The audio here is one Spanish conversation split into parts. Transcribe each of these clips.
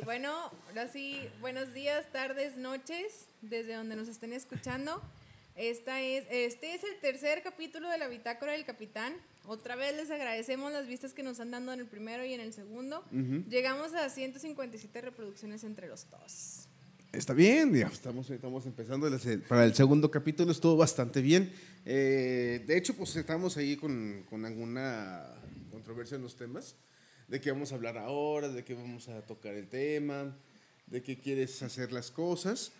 bueno, ahora sí, buenos días, tardes, noches, desde donde nos estén escuchando. Esta es, este es el tercer capítulo de la Bitácora del Capitán. Otra vez les agradecemos las vistas que nos han dado en el primero y en el segundo. Llegamos a 157 reproducciones entre los dos. Está bien, ya estamos, estamos empezando para el segundo capítulo, estuvo bastante bien. Eh, de hecho, pues estamos ahí con, con, alguna controversia en los temas, de qué vamos a hablar ahora, de qué vamos a tocar el tema, de qué quieres hacer las cosas.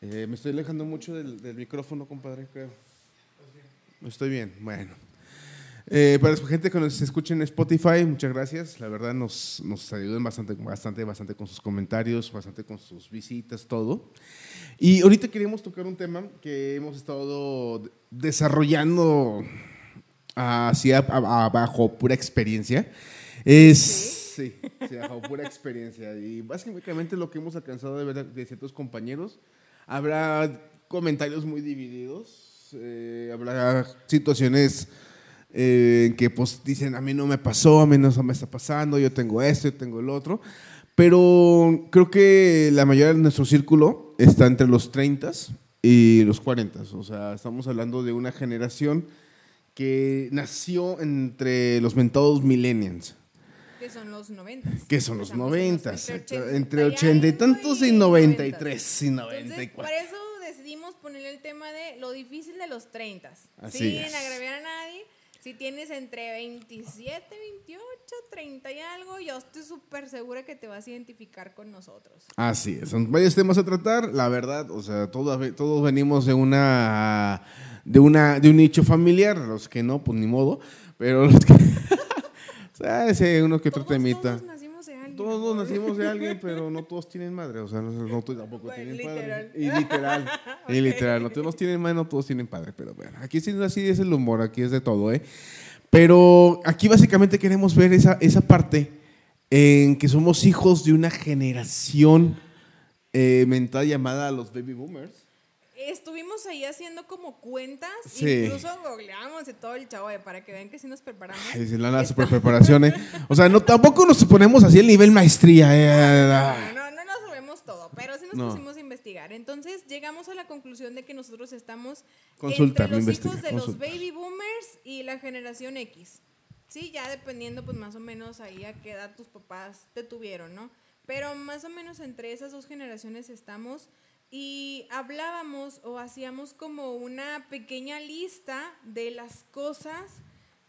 Eh, me estoy alejando mucho del, micrófono, compadre, creo. Estoy bien, bueno. Eh, para la gente que nos escuche en Spotify, muchas gracias. La verdad nos, nos ayudan bastante, bastante, bastante con sus comentarios, bastante con sus visitas, todo. Y ahorita queríamos tocar un tema que hemos estado desarrollando así bajo pura experiencia. Es, sí, bajo pura experiencia. Y básicamente lo que hemos alcanzado de ver de ciertos compañeros Habrá comentarios muy divididos, eh, habrá situaciones eh, en que pues dicen, a mí no me pasó, a mí no me está pasando, yo tengo esto, yo tengo el otro. Pero creo que la mayoría de nuestro círculo está entre los 30 y los 40. O sea, estamos hablando de una generación que nació entre los mentados millennials. Que son los 90. Que son los 90. Entre 80 y tantos y 93 y 94. por eso decidimos poner el tema de lo difícil de los 30. Sin agraviar a nadie. Si tienes entre 27, 28, 30 y algo, yo estoy súper segura que te vas a identificar con nosotros. Así es, son varios temas a tratar, la verdad, o sea, todos, todos venimos de una, de una, de un nicho familiar, los que no, pues ni modo, pero los que... O sea, ese uno que otro temita. Todos nacimos de alguien. Todos nacimos de alguien, pero no todos tienen madre. O sea, no, todos tampoco tienen padre. Y literal. Y literal. No todos tienen madre, no todos tienen padre. Pero bueno, aquí sí así es el humor, aquí es de todo, ¿eh? Pero aquí básicamente queremos ver esa, esa parte en que somos hijos de una generación eh, mental llamada los baby boomers estuvimos ahí haciendo como cuentas, incluso googleamos y todo el chavo, para que vean que sí nos preparamos. Ay, sí, la super preparación, ¿eh? O sea, no, tampoco nos ponemos así el nivel maestría, ¿eh? No, no, no, nos sabemos todo, pero sí nos pusimos a investigar. Entonces llegamos a la conclusión de que nosotros estamos entre los hijos de los baby boomers y la generación X. Sí, ya dependiendo pues más o menos ahí a qué edad tus papás te tuvieron, ¿no? Pero más o menos entre esas dos generaciones estamos y hablábamos o hacíamos como una pequeña lista de las cosas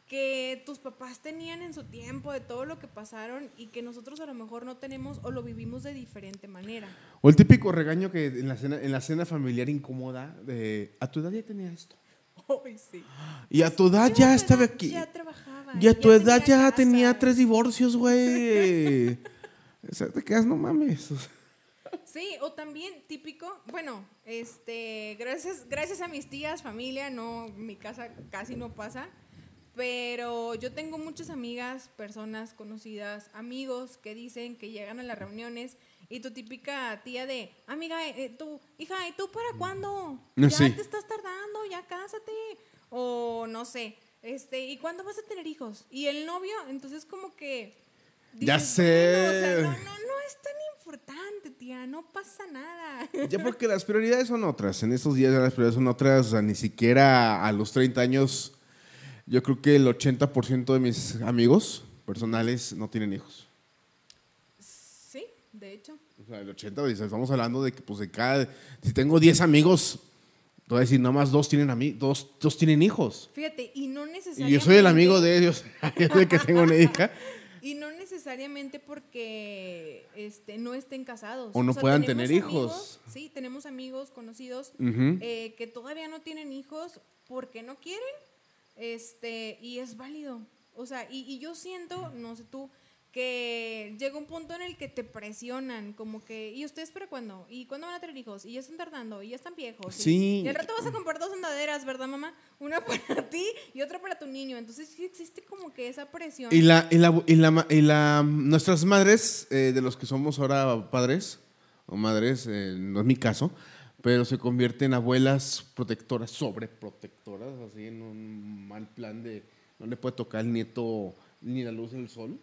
que tus papás tenían en su tiempo, de todo lo que pasaron y que nosotros a lo mejor no tenemos o lo vivimos de diferente manera. O el típico regaño que en la cena, en la cena familiar incómoda de, a tu edad ya tenía esto. sí. Y a tu edad ya estaba aquí. Ya trabajaba. Y a tu edad ya tenía tres divorcios, güey. o sea, te quedas, no mames. Sí, o también típico, bueno, este, gracias, gracias a mis tías, familia, no, mi casa casi no pasa, pero yo tengo muchas amigas, personas conocidas, amigos que dicen que llegan a las reuniones y tu típica tía de, amiga, eh, tu hija, ¿y tú para cuándo? Ya te estás tardando, ya cásate. O no sé, este, ¿y cuándo vas a tener hijos? Y el novio, entonces como que... ya sé. no, no, no es tan importante, tía, no pasa nada. Ya porque las prioridades son otras. En estos días las prioridades son otras. O sea, ni siquiera a los 30 años, yo creo que el 80% de mis amigos personales no tienen hijos. Sí, de hecho. O sea, el 80, estamos hablando de que pues de cada, si tengo 10 amigos, voy a decir, nomás dos tienen, dos, dos tienen hijos. Fíjate, y no necesariamente... Y yo soy el amigo de ellos, de que tengo una hija. Y no necesariamente porque este, no estén casados. O no puedan tener hijos. sí, tenemos amigos conocidos eh, que todavía no tienen hijos porque no quieren. Este, y es válido. O sea, y, y yo siento, no sé tú, que llega un punto en el que te presionan, como que, ¿y ustedes para cuándo? ¿Y cuándo van a tener hijos? ¿Y ya están tardando? ¿Y ya están viejos? Sí. Y, al rato vas a comprar dos andaderas, ¿verdad, mamá? Una para ti y otra para tu niño. Entonces sí existe como que esa presión. Y la, y la, y la, y la nuestras madres, eh, de los que somos ahora padres, o madres, eh, no es mi caso, pero se convierten en abuelas protectoras, sobreprotectoras, así en un mal plan de no le puede tocar al nieto ni la luz del sol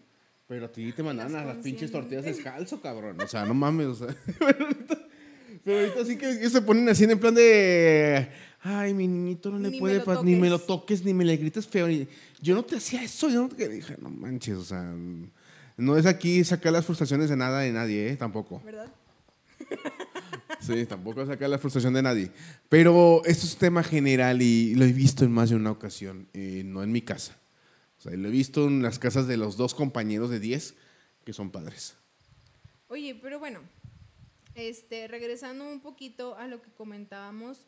Pero a ti te mandan a las pinches tortillas descalzo, cabrón. O sea, no mames, o sea. Pero ahorita sí que se ponen así en plan de. Ay, mi niñito no le puede. ni me lo toques, ni me le grites feo. Yo no te hacía eso. Yo no te dije, no manches, o sea. No es aquí sacar las frustraciones de nada de nadie, ¿eh? Tampoco. ¿Verdad? Sí, tampoco sacar la frustración de nadie. Pero esto es un tema general y lo he visto en más de una ocasión, eh, no en mi casa. Sea, lo he visto en las casas de los dos compañeros de 10 que son padres. Oye, pero bueno, este, regresando un poquito a lo que comentábamos,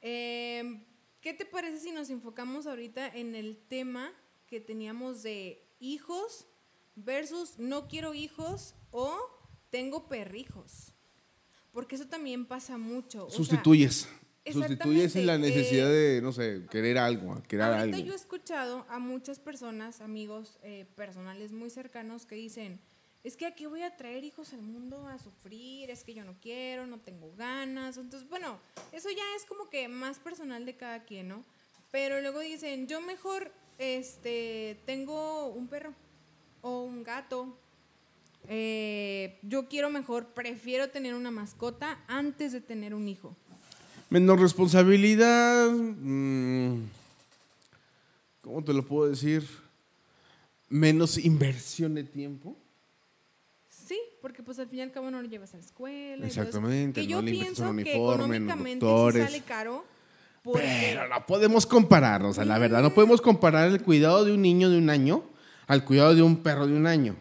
em, ¿qué te parece si nos enfocamos ahorita en el tema que teníamos de hijos versus no quiero hijos o tengo perrijos? Porque eso también pasa mucho. Sustituyes. Sustituyes la necesidad de, no sé, querer algo, querer ahorita yo he escuchado a muchas personas, amigos eh, personales muy cercanos, que dicen, es que aquí voy a traer hijos al mundo a sufrir, es que yo no quiero, no tengo ganas. Entonces, bueno, eso ya es como que más personal de cada quien, ¿no? Pero luego dicen, yo mejor este, tengo un perro o un gato. Eh, yo quiero mejor, prefiero tener una mascota antes de tener un hijo. Menos responsabilidad. Mm, ¿Cómo te lo puedo decir? Menos inversión de tiempo. Sí, porque pues al fin y al cabo no lo llevas a la escuela. Exactamente. Y yo pienso que económicamente sí sale caro. Pero no podemos comparar, o sea, la verdad, no podemos comparar el cuidado de un niño de un año al cuidado de un perro de un año.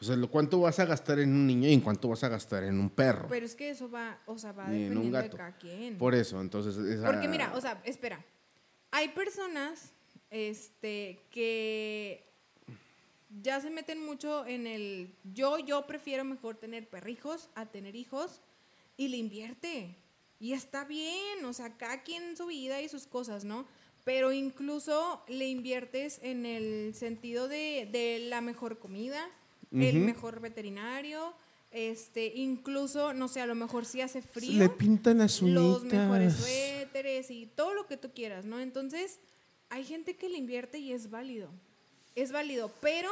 O sea, ¿cuánto vas a gastar en un niño y en cuánto vas a gastar en un perro? Pero es que eso va, o sea, va dependiendo de cada quien. Por eso, entonces... Porque mira, o sea, espera. Hay personas este, que ya se meten mucho en el yo, yo prefiero mejor tener perrijos a tener hijos y le invierte. Y está bien, o sea, cada quien su vida y sus cosas, ¿no? Pero incluso le inviertes en el sentido de, la mejor comida, el mejor veterinario, este, incluso, no sé, a lo mejor si hace frío. Le pintan las Los mejores suéteres y todo lo que tú quieras, ¿no? Entonces, hay gente que le invierte y es válido es válido, pero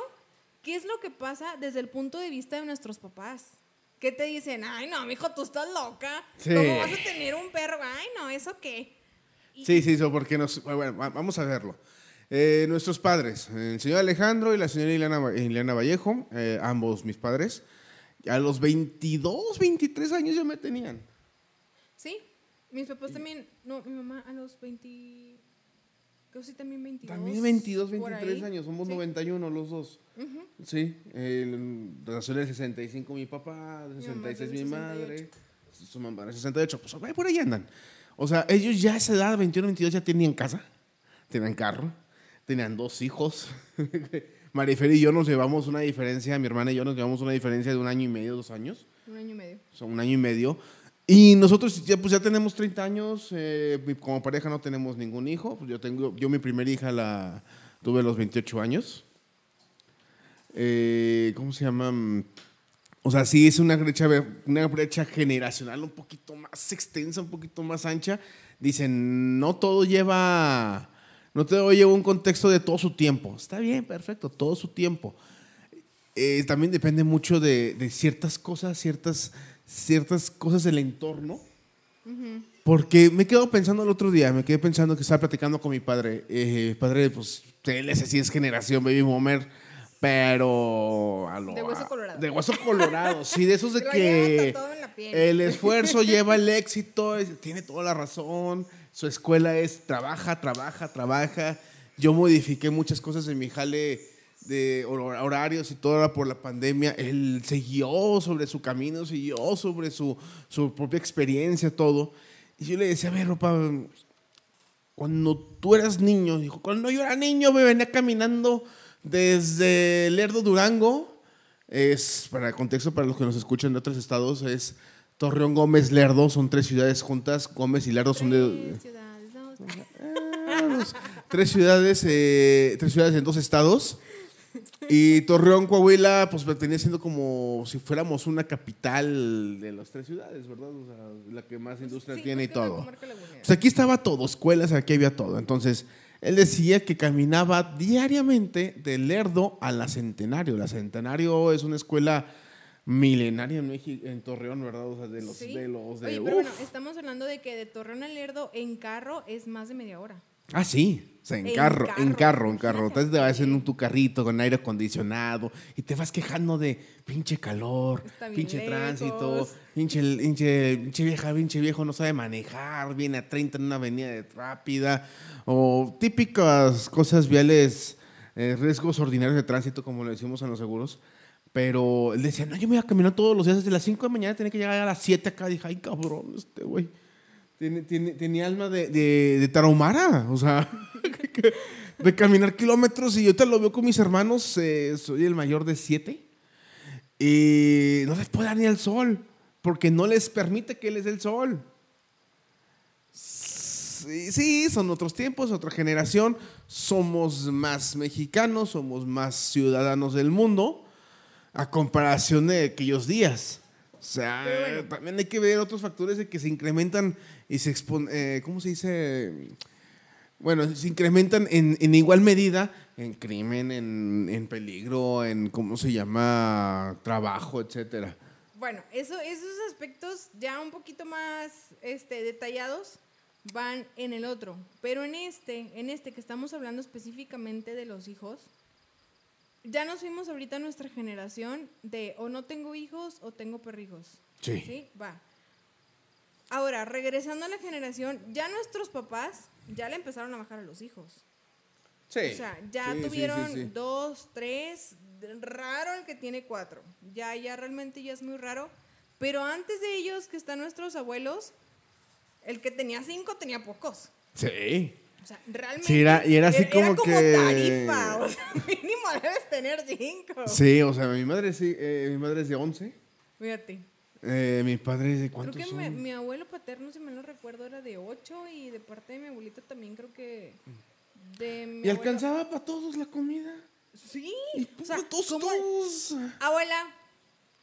¿qué es lo que pasa desde el punto de vista de nuestros papás? ¿Qué te dicen? Ay, no, mijo, tú estás loca. ¿Cómo vas a tener un perro? Ay, no, ¿eso qué? Sí, sí, eso porque nos... Bueno, vamos a verlo. Eh, nuestros padres, el señor Alejandro y la señora Ileana, Vallejo, eh, ambos mis padres, a los 22, 23 años ya me tenían. Sí, mis papás también, no, mi mamá a los 20, sí también 22. También 22, 23 años, somos 91 los dos. Sí, el, nació de 65 mi papá, de 66 mi, madre, su mamá de 68, pues por ahí andan. O sea, ellos ya a esa edad, 21, 22, ya tenían casa, tenían carro, tenían dos hijos. Marifer y yo nos llevamos una diferencia, mi hermana y yo nos llevamos una diferencia de un año y medio, dos años. Un año y medio. Son un año y medio. Y nosotros ya, pues ya tenemos 30 años, eh, como pareja no tenemos ningún hijo. Pues yo, tengo, yo mi primera hija la tuve a los 28 años. Eh, ¿Cómo se llama? O sea, sí es una brecha, una brecha generacional un poquito más extensa, un poquito más ancha. Dicen, no todo lleva, no todo lleva un contexto de todo su tiempo. Está bien, perfecto, todo su tiempo. Eh, también depende mucho de, de ciertas cosas, ciertas ciertas cosas del entorno. Porque me quedo pensando el otro día, me quedé pensando que estaba platicando con mi padre. Eh, padre, pues, él es así, es generación baby boomer, pero... de hueso colorado. De hueso colorado, sí, de esos de que el esfuerzo lleva el éxito, tiene toda la razón, su escuela es trabaja, trabaja, trabaja. Yo modifiqué muchas cosas en mi jale de horarios y todo por la pandemia, él siguió sobre su camino, siguió sobre su, su propia experiencia, todo. Y yo le decía, a ver, ropa, cuando tú eras niño, dijo, cuando yo era niño me venía caminando desde Lerdo Durango, es, para el contexto, para los que nos escuchan de otros estados, es Torreón, Gómez, Lerdo, son tres ciudades juntas, Gómez y Lerdo son de... Ciudades, tres ciudades, eh, tres ciudades en dos estados. Y Torreón, Coahuila, pues venía siendo como si fuéramos una capital de las tres ciudades, ¿verdad? O sea, la que más industria tiene y todo. Pues aquí estaba todo, escuelas, aquí había todo. Entonces, él decía que caminaba diariamente de Lerdo a la Centenario. La Centenario es una escuela milenaria en México, en Torreón, ¿verdad? O sea, de los, de los de, pero bueno, estamos hablando de que de Torreón a Lerdo en carro es más de media hora. Ah, sí. O sea, en, carro, en carro, en carro. Entonces te vas en tu carrito con aire acondicionado y te vas quejando de pinche calor, pinche tránsito, pinche, pinche, pinche, vieja, pinche viejo no sabe manejar, viene a 30 en una avenida rápida o típicas cosas viales, eh, riesgos ordinarios de tránsito, como le decimos en los seguros. Pero él decía, no, yo me voy a caminar todos los días desde las 5 de la mañana, tenía que llegar a las 7 acá. Dije, ay, cabrón, este güey. Tiene, tiene, tenía alma de, de, tarahumara, o sea, de caminar kilómetros. Y yo te lo veo con mis hermanos, eh, soy el mayor de siete. Y no les puede dar ni el sol, porque no les permite que les dé el sol. Sí, sí, son otros tiempos, otra generación. Somos más mexicanos, somos más ciudadanos del mundo a comparación de aquellos días. O sea, también hay que ver otros factores de que se incrementan y se exponen, eh, ¿cómo se dice? Bueno, se incrementan en, en igual medida en crimen, en, en, peligro, en, ¿cómo se llama? Trabajo, etcétera. Bueno, eso, esos aspectos ya un poquito más este, detallados van en el otro. Pero en este, en este que estamos hablando específicamente de los hijos, ya nos fuimos ahorita a nuestra generación de o no tengo hijos o tengo perrijos. Sí. Sí, va. Ahora, regresando a la generación, ya nuestros papás ya le empezaron a bajar a los hijos. Sí. O sea, ya tuvieron dos, tres, raro el que tiene cuatro. Ya, ya realmente ya es muy raro. Pero antes de ellos, que están nuestros abuelos, el que tenía cinco tenía pocos. Sí. O sea, realmente. Sí, era, y era así como, era como que. tarifa. O sea, mínimo debes tener cinco. Sí, o sea, mi madre, sí, eh, mi madre es de once. Fíjate. Eh, mi padre es de cuántos Creo que son? mi, abuelo paterno, si me lo recuerdo, era de ocho y de parte de mi abuelita también creo que. De mi ¿Y alcanzaba para todos la comida? Sí. Y o sea, todos, ¿cómo- todos. Abuela,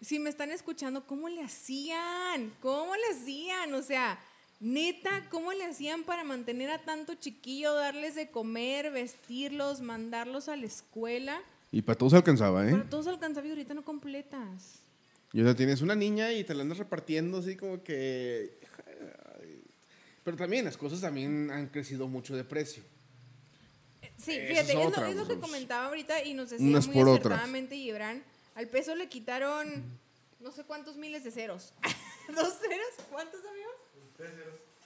si me están escuchando, ¿cómo le hacían? ¿Cómo le hacían? O sea, neta, ¿cómo le hacían para mantener a tanto chiquillo, darles de comer, vestirlos, mandarlos a la escuela? Y para todos alcanzaba, ¿eh? Para todos alcanzaba y ahorita no completas. Y o sea, tienes una niña y te la andas repartiendo así como que... Pero también las cosas también han crecido mucho de precio. Sí, fíjate, es es, otra, lo, es lo pues, que comentaba ahorita y nos decía muy acertadamente Gibran. Al peso le quitaron no sé cuántos miles de ceros. ¿Dos ceros? ¿Cuántos, amigos?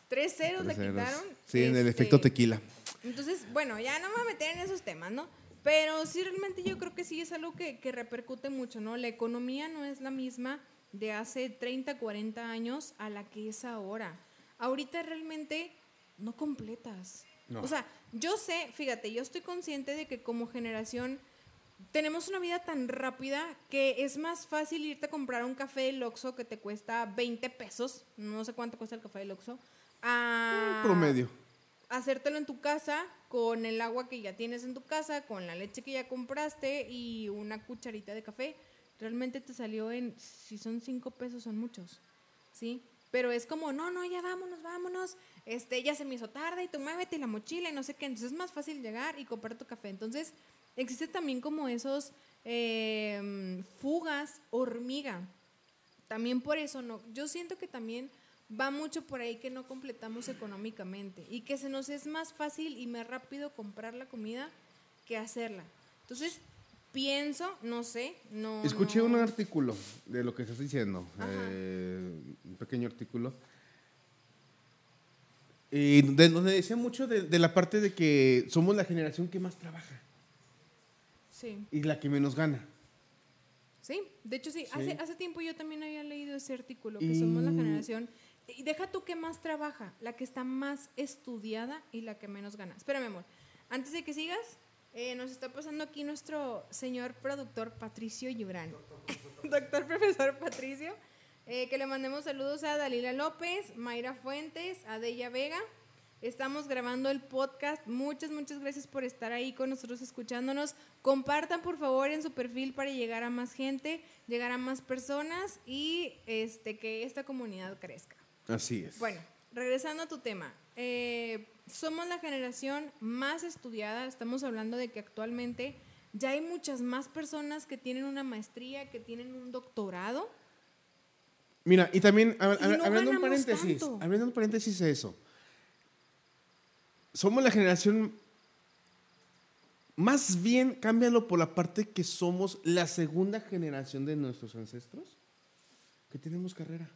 Tres ceros. le quitaron. Sí, en el Este, efecto tequila. Entonces, bueno, ya no me voy a meter en esos temas, ¿no? Pero sí, realmente yo creo que sí es algo que, que repercute mucho, ¿no? La economía no es la misma de hace 30, 40 años a la que es ahora. Ahorita realmente no completas. No. O sea, yo sé, fíjate, yo estoy consciente de que como generación tenemos una vida tan rápida que es más fácil irte a comprar un café del Oxxo que te cuesta 20 pesos, no sé cuánto cuesta el café del Oxxo, a Promedio. hacértelo en tu casa con el agua que ya tienes en tu casa, con la leche que ya compraste y una cucharita de café. Realmente te salió en, si son cinco pesos son muchos, ¿sí? Pero es como, no, no, ya vámonos, vámonos, este, ya se me hizo tarde y tú muévete y la mochila y no sé qué. Entonces es más fácil llegar y comprar tu café. Entonces existe también como esos eh, fugas hormiga. También por eso no, yo siento que también va mucho por ahí que no completamos económicamente y que se nos es más fácil y más rápido comprar la comida que hacerla. Entonces, pienso, no sé, no... Escuché no- un artículo de lo que estás diciendo, eh, un pequeño artículo, y de donde decía mucho de, de la parte de que somos la generación que más trabaja Sí, y la que menos gana. sí, de hecho sí, Sí. Hace, hace tiempo yo también había leído ese artículo, que Y- somos la generación... Y deja tú que más trabaja, la que está más estudiada y la que menos gana. Espérame, amor. Antes de que sigas, eh, nos está pasando aquí nuestro señor productor Patricio Gibran. Doctor profesor Patricio. Eh, que le mandemos saludos a Dalila López, Mayra Fuentes, a Deya Vega. Estamos grabando el podcast. Muchas, muchas gracias por estar ahí con nosotros escuchándonos. Compartan por favor en su perfil para llegar a más gente, llegar a más personas y este, que esta comunidad crezca. Así es. Bueno, regresando a tu tema, eh, somos la generación más estudiada, estamos hablando de que actualmente ya hay muchas más personas que tienen una maestría, que tienen un doctorado. Mira, y también, hablando un paréntesis, abriendo un paréntesis eso, somos la generación, más bien cámbialo por la parte que somos la segunda generación de nuestros ancestros que tenemos carrera.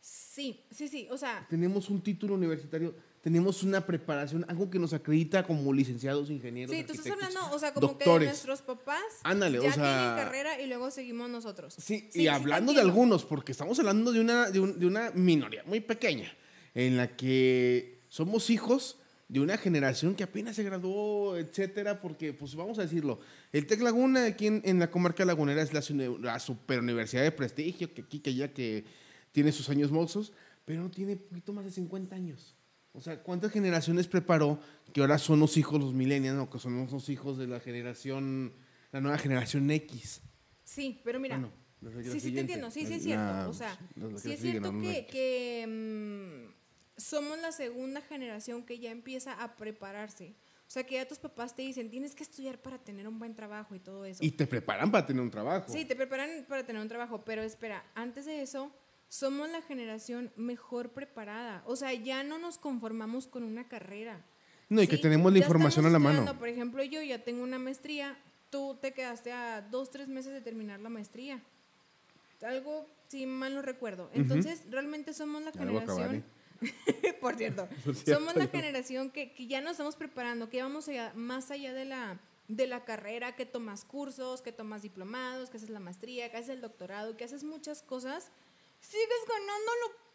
Sí, sí, sí, o sea. Tenemos un título universitario, tenemos una preparación, algo que nos acredita como licenciados, ingenieros. Sí, tú estás hablando, o sea, como que nuestros papás Ándale, ya o sea, tienen carrera y luego seguimos nosotros. Sí, y hablando de algunos, porque estamos hablando de una, de, de una minoría muy pequeña, en la que somos hijos de una generación que apenas se graduó, etcétera, porque, pues vamos a decirlo, el Tec Laguna aquí en, la comarca lagunera es la, la super universidad de prestigio, que aquí, que ya que tiene sus años mozos, pero no tiene poquito más de 50 años. O sea, ¿cuántas generaciones preparó que ahora son los hijos, los millennials, o que son los hijos de la generación, la nueva generación X? Sí, pero mira. sí, sí te entiendo, sí, sí es cierto. o sea, sí es cierto que, mm, somos la segunda generación que ya empieza a prepararse. O sea, que ya tus papás te dicen, tienes que estudiar para tener un buen trabajo y todo eso. Y te preparan para tener un trabajo. Sí, te preparan para tener un trabajo, pero espera, antes de eso, somos la generación mejor preparada. O sea, ya no nos conformamos con una carrera. No, y que tenemos la información a la mano. Por ejemplo, yo ya tengo una maestría, tú te quedaste a dos, tres meses de terminar la maestría. Algo, si mal no recuerdo. Entonces, realmente somos la generación Por cierto, somos la generación que, ya nos estamos preparando, que vamos allá, más allá de la, de la carrera, que tomas cursos, que tomas diplomados, que haces la maestría, que haces el doctorado, que haces muchas cosas, sigues ganando lo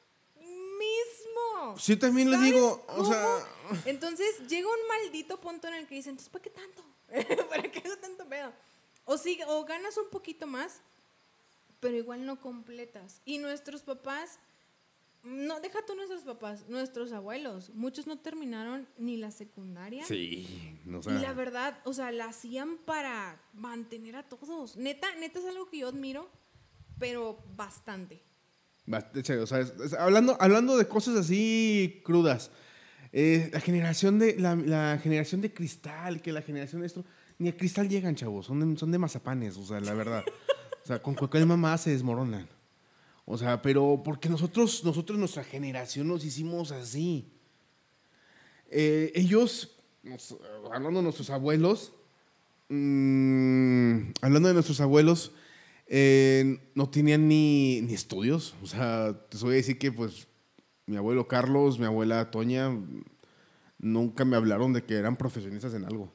mismo. Sí, también le digo, o sea... Entonces llega un maldito punto en el que dicen, entonces, ¿para qué tanto? ¿Para qué eso tanto pedo? O, sigue, o ganas un poquito más, pero igual no completas. Y nuestros papás no, deja tú nuestros papás, nuestros abuelos. Muchos no terminaron ni la secundaria. Sí, no sé. Y la verdad, o sea, la hacían para mantener a todos. Neta, neta es algo que yo admiro, pero bastante. O sea, hablando, hablando de cosas así crudas. Eh, la generación de la, generación de cristal, que la generación de esto, ni a cristal llegan, chavos, son de, son de mazapanes, o sea, la verdad. o sea, con cualquier mamá se desmoronan. O sea, pero porque nosotros, nosotros, nuestra generación nos hicimos así. Eh, ellos, hablando de nuestros abuelos, mm, hablando de nuestros abuelos, eh, no tenían ni, ni, estudios. O sea, te voy a decir que pues mi abuelo Carlos, mi abuela Toña, nunca me hablaron de que eran profesionistas en algo.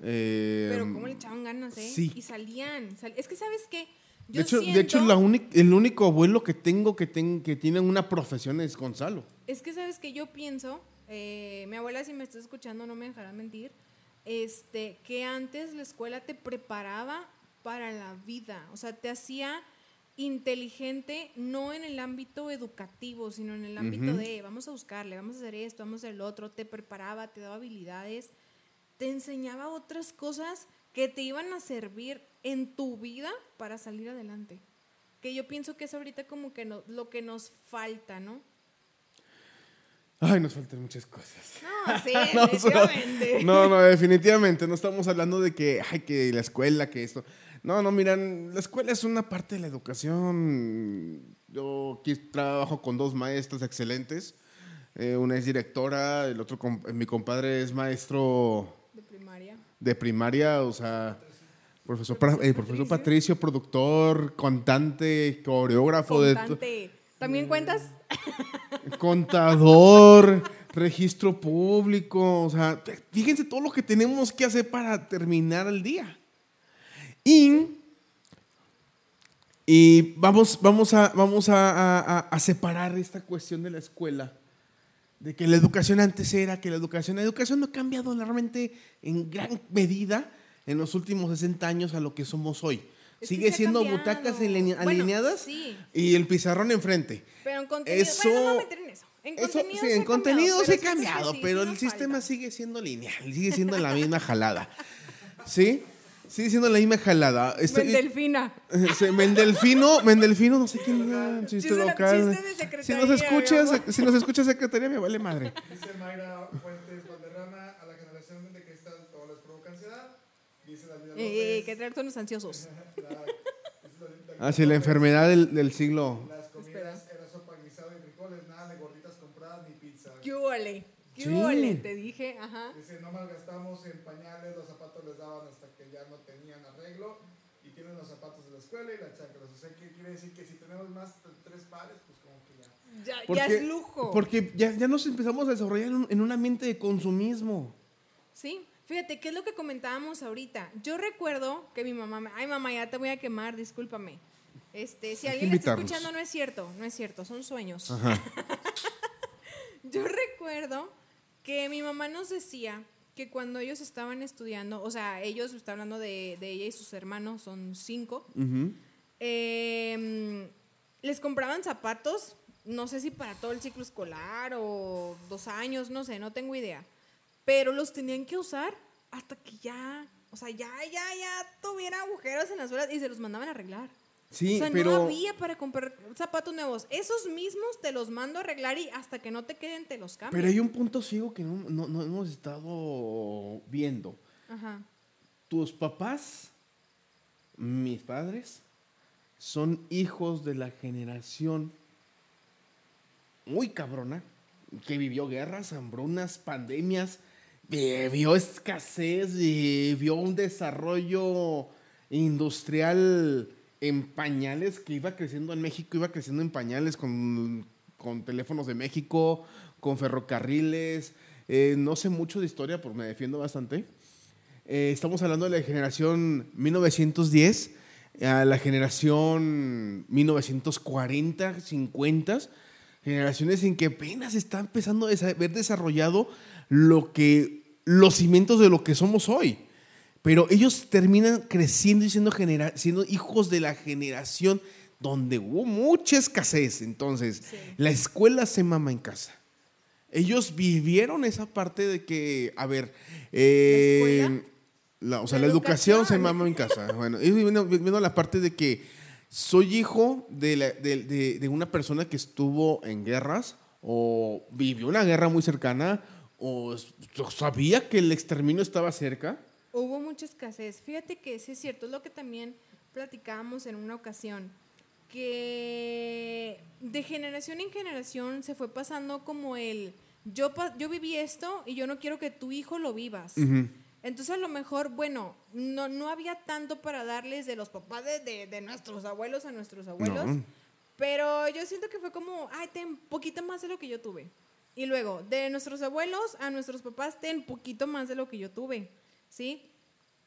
Pero eh, cómo le echaban ganas, ¿eh? Sí. Y salían. es que, ¿sabes qué? De hecho, de hecho el único abuelo que tengo que, que tiene una profesión es Gonzalo. Es que sabes que yo pienso, eh, mi abuela si me está escuchando no me dejará mentir, este, que antes la escuela te preparaba para la vida, o sea, te hacía inteligente no en el ámbito educativo, sino en el ámbito de vamos a buscarle, vamos a hacer esto, vamos a hacer lo otro, te preparaba, te daba habilidades, te enseñaba otras cosas que te iban a servir en tu vida para salir adelante. Que yo pienso que es ahorita como que no, lo que nos falta, ¿no? Ay, nos faltan muchas cosas. No, sí, definitivamente. No, no, definitivamente. No estamos hablando de que, ay, que la escuela, que esto. No, no, miran, la escuela es una parte de la educación. Yo aquí trabajo con dos maestros excelentes. Eh, una es directora, el otro, mi compadre es maestro... De primaria. De primaria, o sea Profesor, eh, profesor Patricio, productor, contante, coreógrafo. De ¿También cuentas? Contador, registro público. O sea, fíjense todo lo que tenemos que hacer para terminar el día. Y, y vamos, vamos, a, vamos a, a separar esta cuestión de la escuela de que la educación antes era que la educación, la educación no ha cambiado realmente en gran medida en los últimos 60 años a lo que somos hoy. Sigue siendo butacas alineadas y el pizarrón enfrente. Pero en contenido, eso, bueno, no meter en eso. En contenido, sí, en contenido se ha cambiado, pero el sistema sigue siendo lineal, sigue siendo la misma jalada. ¿Sí? Sigue siendo la misma jalada. Este, Mendelfina. Mendelfino, Mendelfino, no sé quién era. Chiste, local. si nos escuchas, si nos escuchas secretaría, me vale madre. Dice Mayra Fuentes Valderrama, a la generación de cristal todo les provoca ansiedad. Dice David López. Eh, que traer tonos ansiosos. ah, sí, la enfermedad del, del siglo. Las comidas era sopa guisada y frijoles, nada de gorditas compradas ni pizza. ¿Qué huele? ¿Qué sí. Te dije, ajá. Dice, no malgastamos en pañales, los zapatos les daban hasta que ya no tenían arreglo y tienen los zapatos de la escuela y las chanclas. O sea, ¿qué quiere decir? Que si tenemos más de tres pares, pues como que ya... Ya, ya es lujo. Porque ya, ya nos empezamos a desarrollar en un, en un ambiente de consumismo. Sí, Fíjate, ¿qué es lo que comentábamos ahorita? Yo recuerdo que mi mamá, ay mamá, ya te voy a quemar, discúlpame. Este, si alguien está escuchando, no es cierto, no es cierto, son sueños. Yo recuerdo que mi mamá nos decía que cuando ellos estaban estudiando, o sea, ellos, está hablando de, ella y sus hermanos, son cinco, em, les compraban zapatos, no sé si para todo el ciclo escolar o dos años, no sé, no tengo idea, pero los tenían que usar hasta que ya, o sea, ya, ya, ya tuviera agujeros en las suelas y se los mandaban a arreglar. Sí, o sea, pero... no había para comprar zapatos nuevos. Esos mismos te los mando a arreglar y hasta que no te queden te los cambio. Pero hay un punto ciego que no, no, hemos estado viendo. Ajá. Tus papás, mis padres, son hijos de la generación muy cabrona que vivió guerras, hambrunas, pandemias, vivió escasez, vivió un desarrollo industrial en pañales que iba creciendo en México, iba creciendo en pañales con, teléfonos de México, con ferrocarriles. Eh, no sé mucho de historia, pero me defiendo bastante. Eh, estamos hablando de la generación 1910 a la generación 1940, 50, generaciones en que apenas está empezando a haber desarrollado lo que, los cimientos de lo que somos hoy. Pero ellos terminan creciendo y siendo, siendo hijos de la generación donde hubo mucha escasez. Entonces, la escuela se mama en casa. Ellos vivieron esa parte de que, a ver, eh, ¿La, o sea, la, educación? se mama en casa. Bueno, ellos la parte de que soy hijo de, de, de, una persona que estuvo en guerras o vivió una guerra muy cercana o sabía que el exterminio estaba cerca Hubo mucha escasez. Fíjate que sí es cierto, es lo que también platicábamos en una ocasión, que de generación en generación se fue pasando como el, yo, yo viví esto y yo no quiero que tu hijo lo vivas. Entonces a lo mejor, bueno, no, no había tanto para darles de los papás de, de, nuestros abuelos a nuestros abuelos, pero yo siento que fue como, ay, ten poquito más de lo que yo tuve. Y luego, de nuestros abuelos a nuestros papás, ten poquito más de lo que yo tuve. ¿Sí?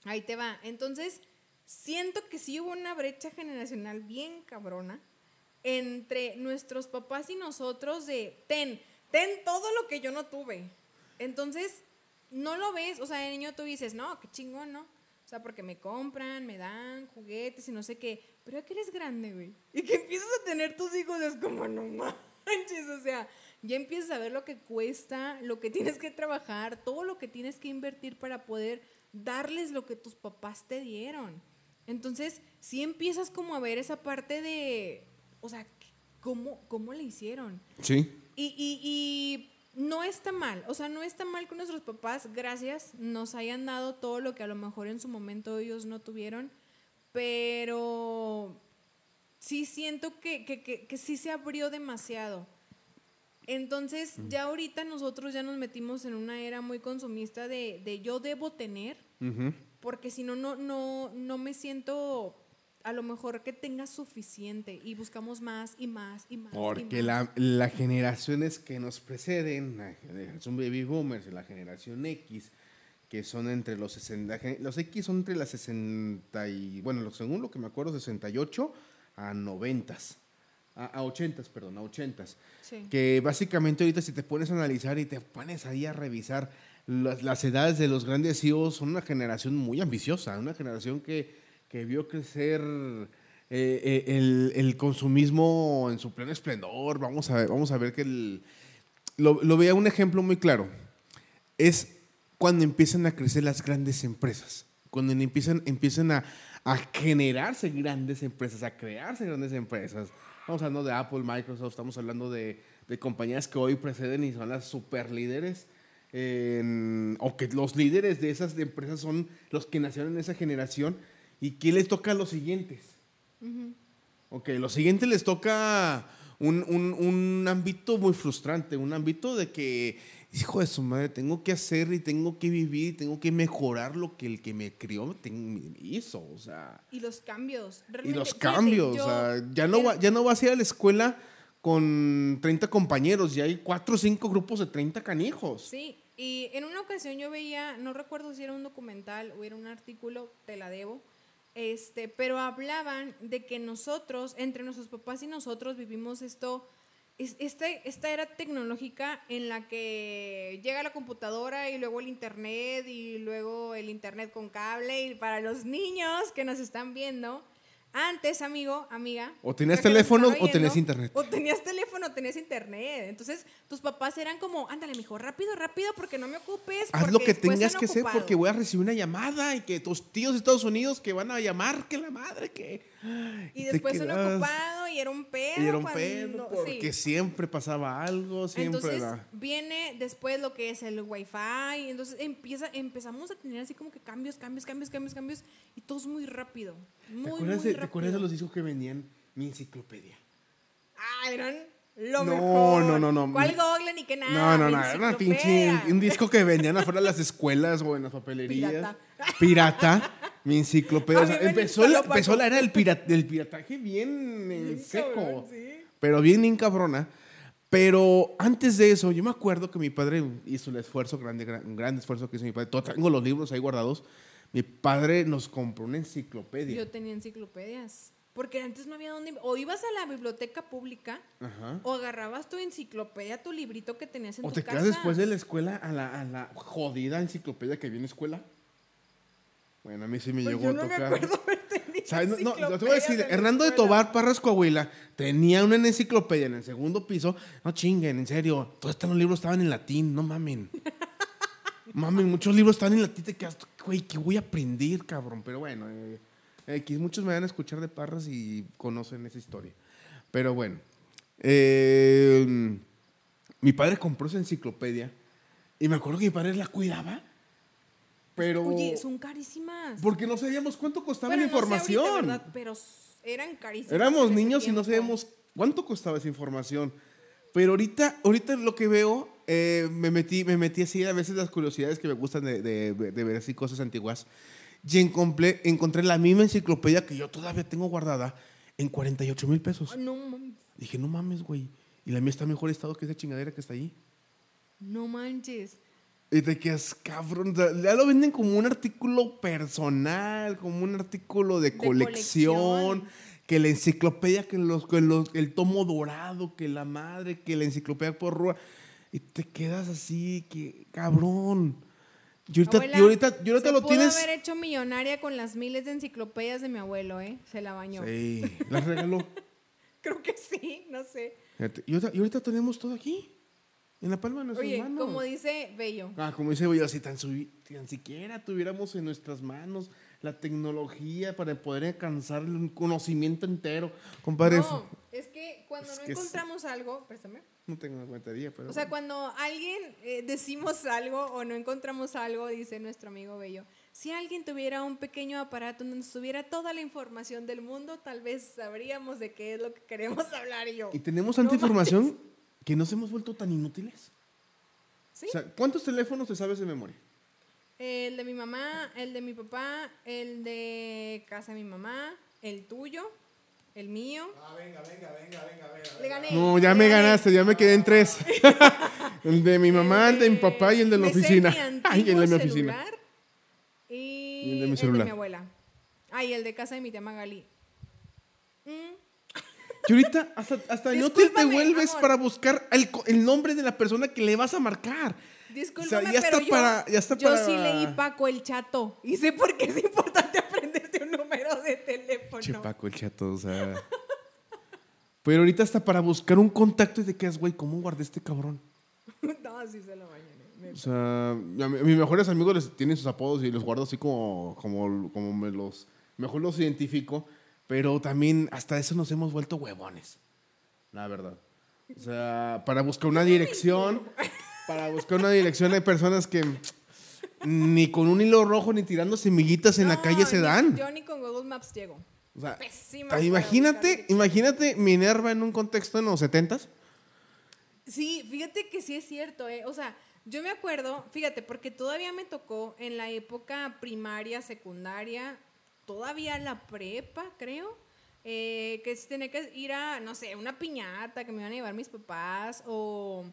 Ahí te va. Entonces, siento que sí hubo una brecha generacional bien cabrona entre nuestros papás y nosotros de, ten, ten todo lo que yo no tuve. Entonces, no lo ves, o sea, de niño tú dices, no, qué chingón, ¿no? O sea, porque me compran, me dan juguetes y no sé qué. Pero ya que eres grande, güey. Y que empiezas a tener tus hijos, es como, no manches, o sea, ya empiezas a ver lo que cuesta, lo que tienes que trabajar, todo lo que tienes que invertir para poder darles lo que tus papás te dieron. Entonces, si empiezas como a ver esa parte de, o sea, ¿cómo, cómo le hicieron? Sí. Y, y, no está mal, o sea, no está mal que nuestros papás, gracias, nos hayan dado todo lo que a lo mejor en su momento ellos no tuvieron, pero sí siento que, que, que, que sí se abrió demasiado. Entonces, ya ahorita nosotros ya nos metimos en una era muy consumista de, de yo debo tener, porque si no, no, no, no me siento a lo mejor que tenga suficiente y buscamos más y más y más. Porque las La, generaciones que nos preceden, la generación baby boomers y la generación X, que son entre los 60, los X son entre las 60 y, bueno, según lo que me acuerdo, 68 a 90 a, 80, perdón, a 80. Que básicamente ahorita si te pones a analizar y te pones ahí a revisar las, edades de los grandes CEOs, son una generación muy ambiciosa, una generación que, que vio crecer eh, eh, el, el, consumismo en su pleno esplendor. Vamos a ver, vamos a ver que el, lo, lo veía un ejemplo muy claro. Es cuando empiezan a crecer las grandes empresas. Cuando empiezan, empiezan a, a generarse grandes empresas, a crearse grandes empresas. Estamos hablando de Apple, Microsoft, estamos hablando de, de compañías que hoy preceden y son las super líderes. o que los líderes de esas empresas son los que nacieron en esa generación. ¿Y quién les toca a los siguientes? Ok, los siguientes les toca un, un, un ámbito muy frustrante, un ámbito de que hijo de su madre, tengo que hacer y tengo que vivir, tengo que mejorar lo que el que me crió me hizo, o sea. Y los cambios. y los cambios, o sea, ya no, va, ya no vas a ir a la escuela con 30 compañeros, ya hay 4 o 5 grupos de 30 canijos. Sí, y en una ocasión yo veía, no recuerdo si era un documental o era un artículo, te la debo, este, pero hablaban de que nosotros, entre nuestros papás y nosotros, vivimos esto este, esta era tecnológica en la que llega la computadora y luego el internet y luego el internet con cable y para los niños que nos están viendo, antes, amigo, amiga. O tenías teléfono o tenías internet. O tenías teléfono o tenías internet. Entonces, tus papás eran como, ándale, mijo, rápido, rápido, porque no me ocupes. Haz lo que tengas que hacer porque voy a recibir una llamada y que tus tíos de Estados Unidos que van a llamar, que la madre, que. Y, después un ocupado y era un pedo. Y era un pedo porque siempre pasaba algo, siempre Entonces, viene después lo que es el wifi. Entonces empieza, empezamos a tener así como que cambios, cambios, cambios, cambios, cambios. Y todo es muy rápido. Muy, muy rápido. ¿Te acuerdas de los discos que venían mi enciclopedia? Ah, eran lo no, mejor. No, no, no. ¿Cuál Google ni qué nada? No, no, no. Era una pinche. Un disco que vendían afuera de las escuelas o en las papelerías. Pirata. Pirata. Mi enciclopedia. empezó, la, empezó la era del, pirataje bien seco. Pero bien incabrona. Pero antes de eso, yo me acuerdo que mi padre hizo el esfuerzo, grande, un gran esfuerzo que hizo mi padre. tengo los libros ahí guardados. Mi padre nos compró una enciclopedia. Yo tenía enciclopedias. Porque antes no había dónde. O ibas a la biblioteca pública, o agarrabas tu enciclopedia, tu librito que tenías en tu casa. O te quedas después de la escuela a la, a la jodida enciclopedia que la escuela. Bueno, a mí sí me pues llegó a tocar. No me acuerdo haber No, te voy a decir, Hernando de Tobar Parras Coahuila tenía una enciclopedia en el segundo piso. No chinguen, en serio. Todos estos libros estaban en latín, no mamen. mamen, muchos libros estaban en latín. Te quedas, güey, ¿qué voy a aprender, cabrón? Pero bueno, eh, X, muchos me van a escuchar de Parras y conocen esa historia. Pero bueno, eh, mi padre compró esa enciclopedia y me acuerdo que mi padre la cuidaba pero, Oye, son carísimas. Porque no sabíamos cuánto costaba la información. verdad, pero eran carísimas. Éramos niños y no sabíamos cuánto costaba esa información. Pero ahorita, ahorita lo que veo, eh, me, metí, me metí así a veces las curiosidades que me gustan de, de, de ver así cosas antiguas. Y encontré, encontré la misma enciclopedia que yo todavía tengo guardada en 48 mil pesos. no mames. Dije, no mames, güey. Y la mía está en mejor estado que esa chingadera que está ahí. No manches. Y te quedas, cabrón. Ya lo venden como un artículo personal, como un artículo de, colección, Que la enciclopedia, que, los, que los, el tomo dorado, que la madre, que la enciclopedia por rúa. Y te quedas así, que cabrón. Y ahorita, ahorita, y ahorita lo pudo tienes. haber hecho millonaria con las miles de enciclopedias de mi abuelo, ¿eh? Se la bañó. Sí, las regaló. Creo que sí, no sé. Y ahorita, y ahorita tenemos todo aquí. En la palma de nuestras Oye, como dice Bello. Ah, como dice Bello, si tan, siquiera tuviéramos en nuestras manos la tecnología para poder alcanzar el conocimiento entero, compadre. No, es que cuando no encontramos algo, préstame. No tengo cuentaría, pero. O sea, cuando alguien eh, decimos algo o no encontramos algo, dice nuestro amigo Bello, si alguien tuviera un pequeño aparato donde estuviera toda la información del mundo, tal vez sabríamos de qué es lo que queremos hablar yo. Y tenemos tanta información que nos hemos vuelto tan inútiles. ¿Sí? O sea, ¿cuántos teléfonos te sabes de memoria? El de mi mamá, el de mi papá, el de casa de mi mamá, el tuyo, el mío. Ah, venga, venga, venga, venga, venga. Le gané. No, ya me ganaste, ya me quedé en tres. el de mi mamá, el de mi papá y el de la oficina. Ay, el de mi oficina. Y, el de mi celular. El de mi abuela. Ay, el de casa de mi tía Magali. Mm. Y ahorita hasta, hasta inútil te vuelves para buscar el, el, nombre de la persona que le vas a marcar. Disculpame, ya pero está yo, para, ya está yo sí leí Paco el Chato y sé por qué es importante número de teléfono. Che, Paco el Chato, o sea... pero ahorita hasta para buscar un contacto y de qué es, güey, ¿cómo guardé este cabrón? no, sí se lo bañan. O sea, mis mejores amigos les tienen sus apodos y los guardo así como, como, como me los, mejor los identifico, pero también hasta eso nos hemos vuelto huevones, la verdad. O sea, para buscar una dirección, para buscar una dirección hay personas que ni con un hilo rojo ni tirando semillitas en la calle se dan. Yo ni con Google Maps llego. O sea, imagínate, imagínate Minerva en un contexto en los setentas. Sí, fíjate que sí es cierto, ¿eh? O sea, yo me acuerdo, fíjate, porque todavía me tocó en la época primaria, secundaria, todavía la prepa, creo, eh, que tenía que ir a, no sé, una piñata que me iban a llevar mis papás o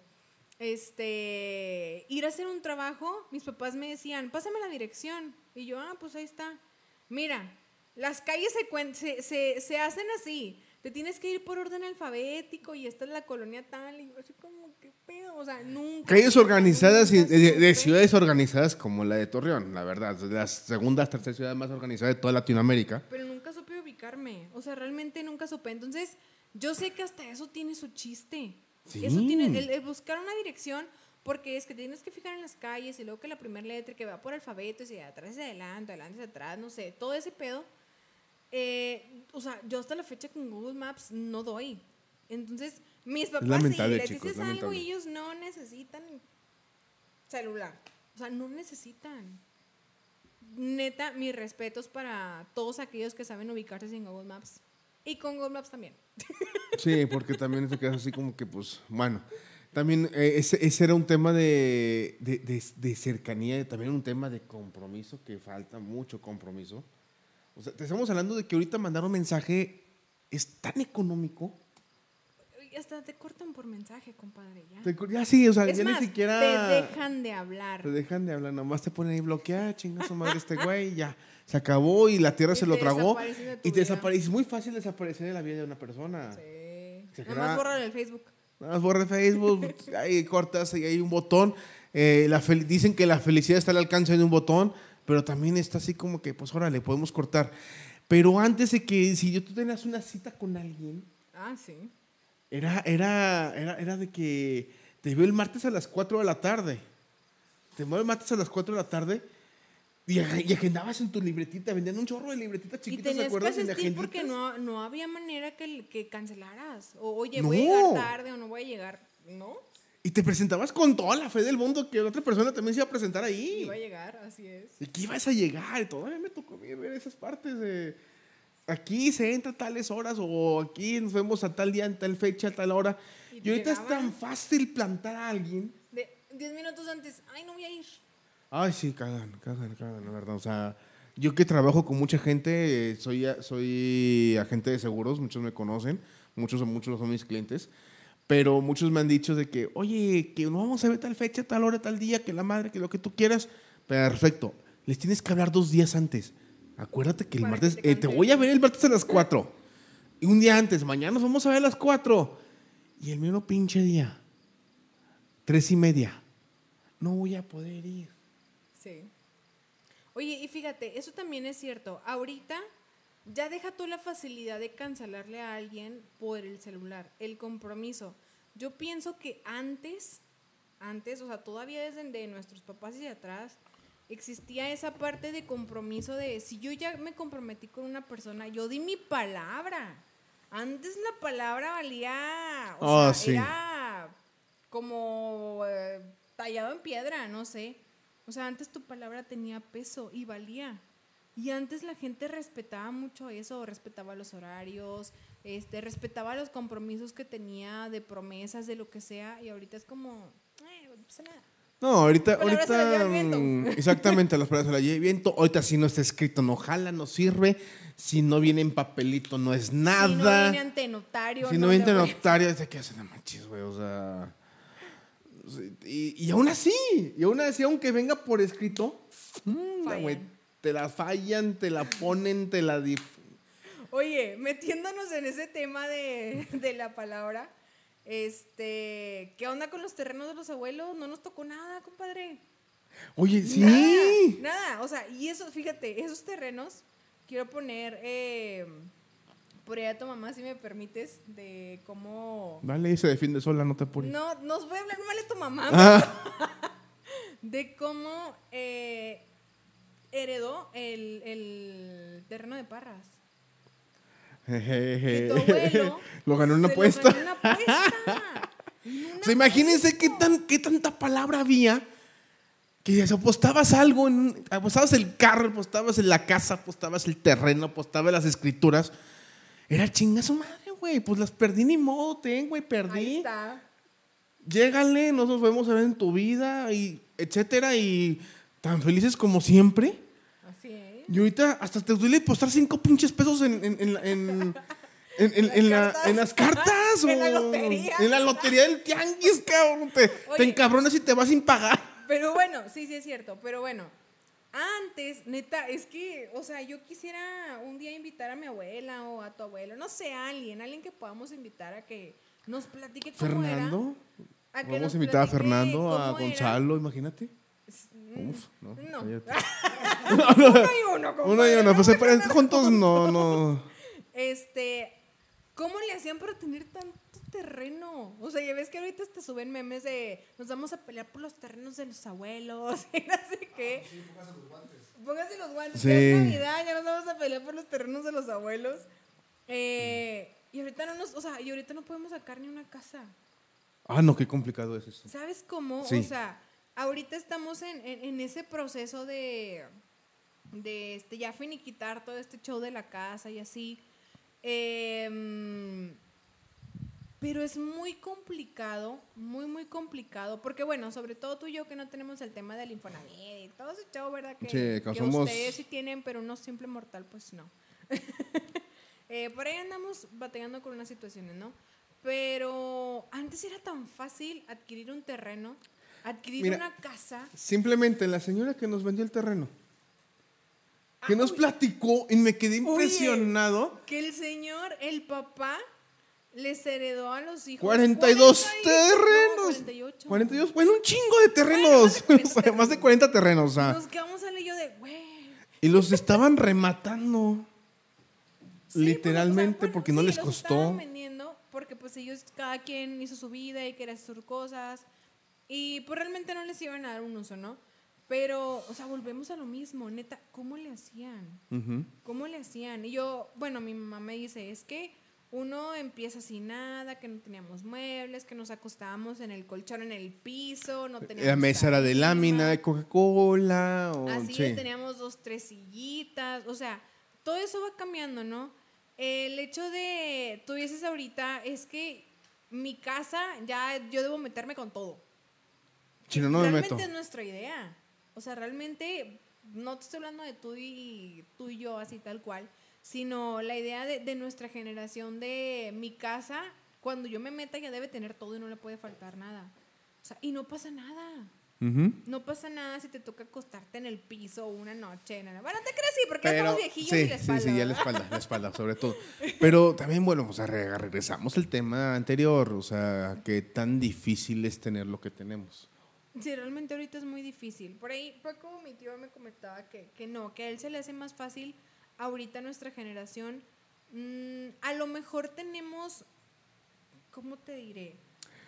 este, ir a hacer un trabajo, mis papás me decían, pásame la dirección. Y yo, ah, pues ahí está. Mira, las calles se, se, se hacen así te tienes que ir por orden alfabético y esta es la colonia tal, y así como, ¿qué pedo? O sea, nunca. Calles organizadas, de, ciudades organizadas como la de Torreón, la verdad, de las segundas, terceras ciudades más organizadas de toda Latinoamérica. Pero nunca supe ubicarme, o sea, realmente nunca supe. Entonces, yo sé que hasta eso tiene su chiste. Eso tiene, el, buscar una dirección, porque es que tienes que fijar en las calles y luego que la primera letra que va por alfabeto y si de atrás hacia adelante, adelante hacia atrás, no sé, todo ese pedo eh, o sea, yo hasta la fecha con Google Maps no doy. Entonces, mis papás sí, les dices algo y ellos no necesitan celular. O sea, no necesitan. Neta, mis respetos para todos aquellos que saben ubicarse sin Google Maps. Y con Google Maps también. Sí, porque también te quedas así como que, pues, bueno. También eh, ese, ese, era un tema de, de, de, de cercanía, también un tema de compromiso, que falta mucho compromiso. O sea, te estamos hablando de que ahorita mandar un mensaje es tan económico. Y hasta te cortan por mensaje, compadre. Ya, ya sí, o sea, ya ni siquiera. Te dejan de hablar. Te dejan de hablar, nomás te ponen ahí bloqueada, chinga su madre este güey, ya. Se acabó y la tierra se lo tragó. y te desaparece. Es muy fácil desaparecer de la vida de una persona. Sí. Nada más borrar el Facebook. Nada más borra el Facebook, ahí cortas y hay un botón. Eh, la dicen que la felicidad está al alcance de un botón pero también está así como que, pues órale, podemos cortar. Pero antes de que, si yo tú tenías una cita con alguien. Ah, sí. Era, era, era, era de que te veo el martes a las 4 de la tarde. Te veo el martes a las 4 de la tarde. Y, agendabas en tu libretita, vendían un chorro de libretitas chiquitas, ¿te acuerdas? Y tenías porque no, no había manera que, que cancelaras. O, oye, voy a llegar tarde o no voy a llegar. ¿No? Y te presentabas con toda la fe del mundo que otra persona también se iba a presentar ahí. Iba a llegar, así es. Y que ibas a llegar. Y todavía me tocó ver esas partes de. Aquí se entra a tales horas o aquí nos vemos a tal día, en tal fecha, a tal hora. Y, ahorita es tan fácil plantar a alguien. De 10 minutos antes, ay, no voy a ir. Ay, sí, cagan, cagan, cagan, la verdad. O sea, yo que trabajo con mucha gente, soy, soy agente de seguros, muchos me conocen, muchos, muchos son mis clientes. Pero muchos me han dicho de que, oye, que no vamos a ver tal fecha, tal hora, tal día, que la madre, que lo que tú quieras. Perfecto. Les tienes que hablar dos días antes. Acuérdate que el martes, te, eh, te, voy a ver el martes a las cuatro. Y un día antes, mañana nos vamos a ver a las cuatro. Y el mismo pinche día, tres y media. No voy a poder ir. Sí. Oye, y fíjate, eso también es cierto. Ahorita ya deja tú la facilidad de cancelarle a alguien por el celular, el compromiso. Yo pienso que antes, antes, o sea, todavía desde de nuestros papás y de atrás, existía esa parte de compromiso de si yo ya me comprometí con una persona, yo di mi palabra. Antes la palabra valía, o ah, sea, era como eh, tallado en piedra, no sé. O sea, antes tu palabra tenía peso y valía. Y antes la gente respetaba mucho eso, respetaba los horarios, este, respetaba los compromisos que tenía de promesas, de lo que sea, y ahorita es como, eh, pasa nada. No, ahorita, ahorita mm, exactamente, las palabras se la viento. Ahorita si no está escrito no jala, no sirve. Si no viene en papelito no es nada. Si no viene ante notario. Si no, viene ante notario, es de que hacen manches, güey, o sea. Y, y, aún así, y aún así, aunque venga por escrito, mmm, güey, te la fallan, te la ponen, te la... Oye, metiéndonos en ese tema de, de la palabra, este, ¿qué onda con los terrenos de los abuelos? No nos tocó nada, compadre. Oye, sí. Nada, o sea, y eso, fíjate, esos terrenos, quiero poner eh, por ahí a tu mamá, si me permites, de cómo... Dale, se defiende sola, no te apures. No, nos voy a hablar mal de tu mamá. Ah. de cómo eh, heredó el, el terreno de Parras. Lo ganó en una apuesta. Lo ganó una apuesta. o sea, imagínense qué, tan, qué tanta palabra había que apostabas algo, en, apostabas el carro, apostabas en la casa, apostabas el terreno, apostabas las escrituras. Era chinga su madre, güey. Pues las perdí ni modo, ten, güey, perdí. Ahí está. Llégale, nos vemos a ver en tu vida, y etcétera, y tan felices como siempre. Y ahorita hasta te duele postar cinco pinches pesos en, en, en, en en, las cartas o en la lotería. En la lotería del tianguis, cabrón. Te, te encabronas y te vas sin pagar. Pero bueno, sí, sí es cierto. Pero bueno, antes, neta, es que, o sea, yo quisiera un día invitar a mi abuela o a tu abuelo, no sé, a alguien, alguien que podamos invitar a que nos platique cómo ¿Fernando? era. Vamos a invitar a Fernando, a Gonzalo, imagínate. Mm, Uf, no. No. uno y uno, Uno y uno, pues juntos no, no. Este, ¿cómo le hacían para tener tanto terreno. O sea, ya ves que ahorita te suben memes de nos vamos a pelear por los terrenos de los abuelos y no sé qué. Sí, póngase los guantes. Póngase los guantes. Sí. es Navidad, ya nos vamos a pelear por los terrenos de los abuelos. Eh, y ahorita no nos, o sea, y ahorita no podemos sacar ni una casa. Ah, no, qué complicado es eso. ¿Sabes cómo? O sea, ahorita estamos en, en, ese proceso de, de este, ya finiquitar todo este show de la casa y así. Eh, pero es muy complicado, muy, muy complicado, porque bueno, sobre todo tú y yo que no tenemos el tema del Infonavit y todo ese chavo, ¿verdad? Que, sí, que ustedes sí tienen, pero uno simple mortal, pues no. eh, por ahí andamos batallando con unas situaciones, ¿no? Pero antes era tan fácil adquirir un terreno, adquirir una casa. Simplemente la señora que nos vendió el terreno que nos platicó y me quedé impresionado. que el señor, el papá, les heredó a los hijos 42 terrenos. 48. 42, bueno, un chingo de terrenos. más de 40 terrenos. Nos quedamos a yo de, güey. Y los estaban rematando. literalmente, porque no les costó. Estaban vendiendo porque pues ellos, cada quien hizo su vida y quería hacer cosas. Y pues realmente no les iban a dar un uso, ¿no? Pero, o sea, volvemos a lo mismo, neta, ¿cómo le hacían? ¿Cómo le hacían? Y yo, bueno, mi mamá me dice, es que uno empieza sin nada, que no teníamos muebles, que nos acostábamos en el colchón en el piso, no teníamos... La mesa era de lámina de Coca-Cola. Así es, teníamos dos, tres sillitas, o sea, todo eso va cambiando, ¿no? El hecho de, tú dices ahorita, es que mi casa ya yo debo meterme con todo. Si no, no me meto. Realmente es nuestra idea. O sea, realmente no te estoy hablando de tú y, tú y yo así tal cual, sino la idea de, nuestra generación de mi casa, cuando yo me meta ya debe tener todo y no le puede faltar nada. O sea, y no pasa nada. No pasa nada si te toca acostarte en el piso una noche. Nada. Bueno, te crees sí, porque Pero, somos viejillos y la espalda. Sí, sí, ya la espalda, la espalda, sobre todo. Pero también, bueno, o sea, regresamos al tema anterior. O sea, qué tan difícil es tener lo que tenemos. Sí, realmente ahorita es muy difícil. Por ahí fue como mi tío me comentaba que, que no, que a él se le hace más fácil ahorita nuestra generación, mm, a lo mejor tenemos, ¿cómo te diré?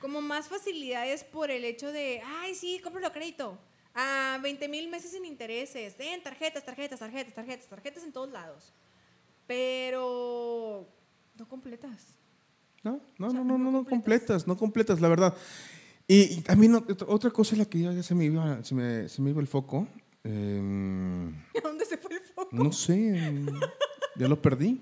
Como más facilidades por el hecho de, ay, sí, cómpralo a crédito. A 20 mil meses sin intereses. Den tarjetas, tarjetas, tarjetas, tarjetas, tarjetas en todos lados. Pero no completas. No, no, no, no, no, no, completas, no completas, la verdad. Y, también otra cosa es la que ya se me iba, se me, se me iba el foco. Eh, ¿A dónde se fue el foco? No sé, ya lo perdí.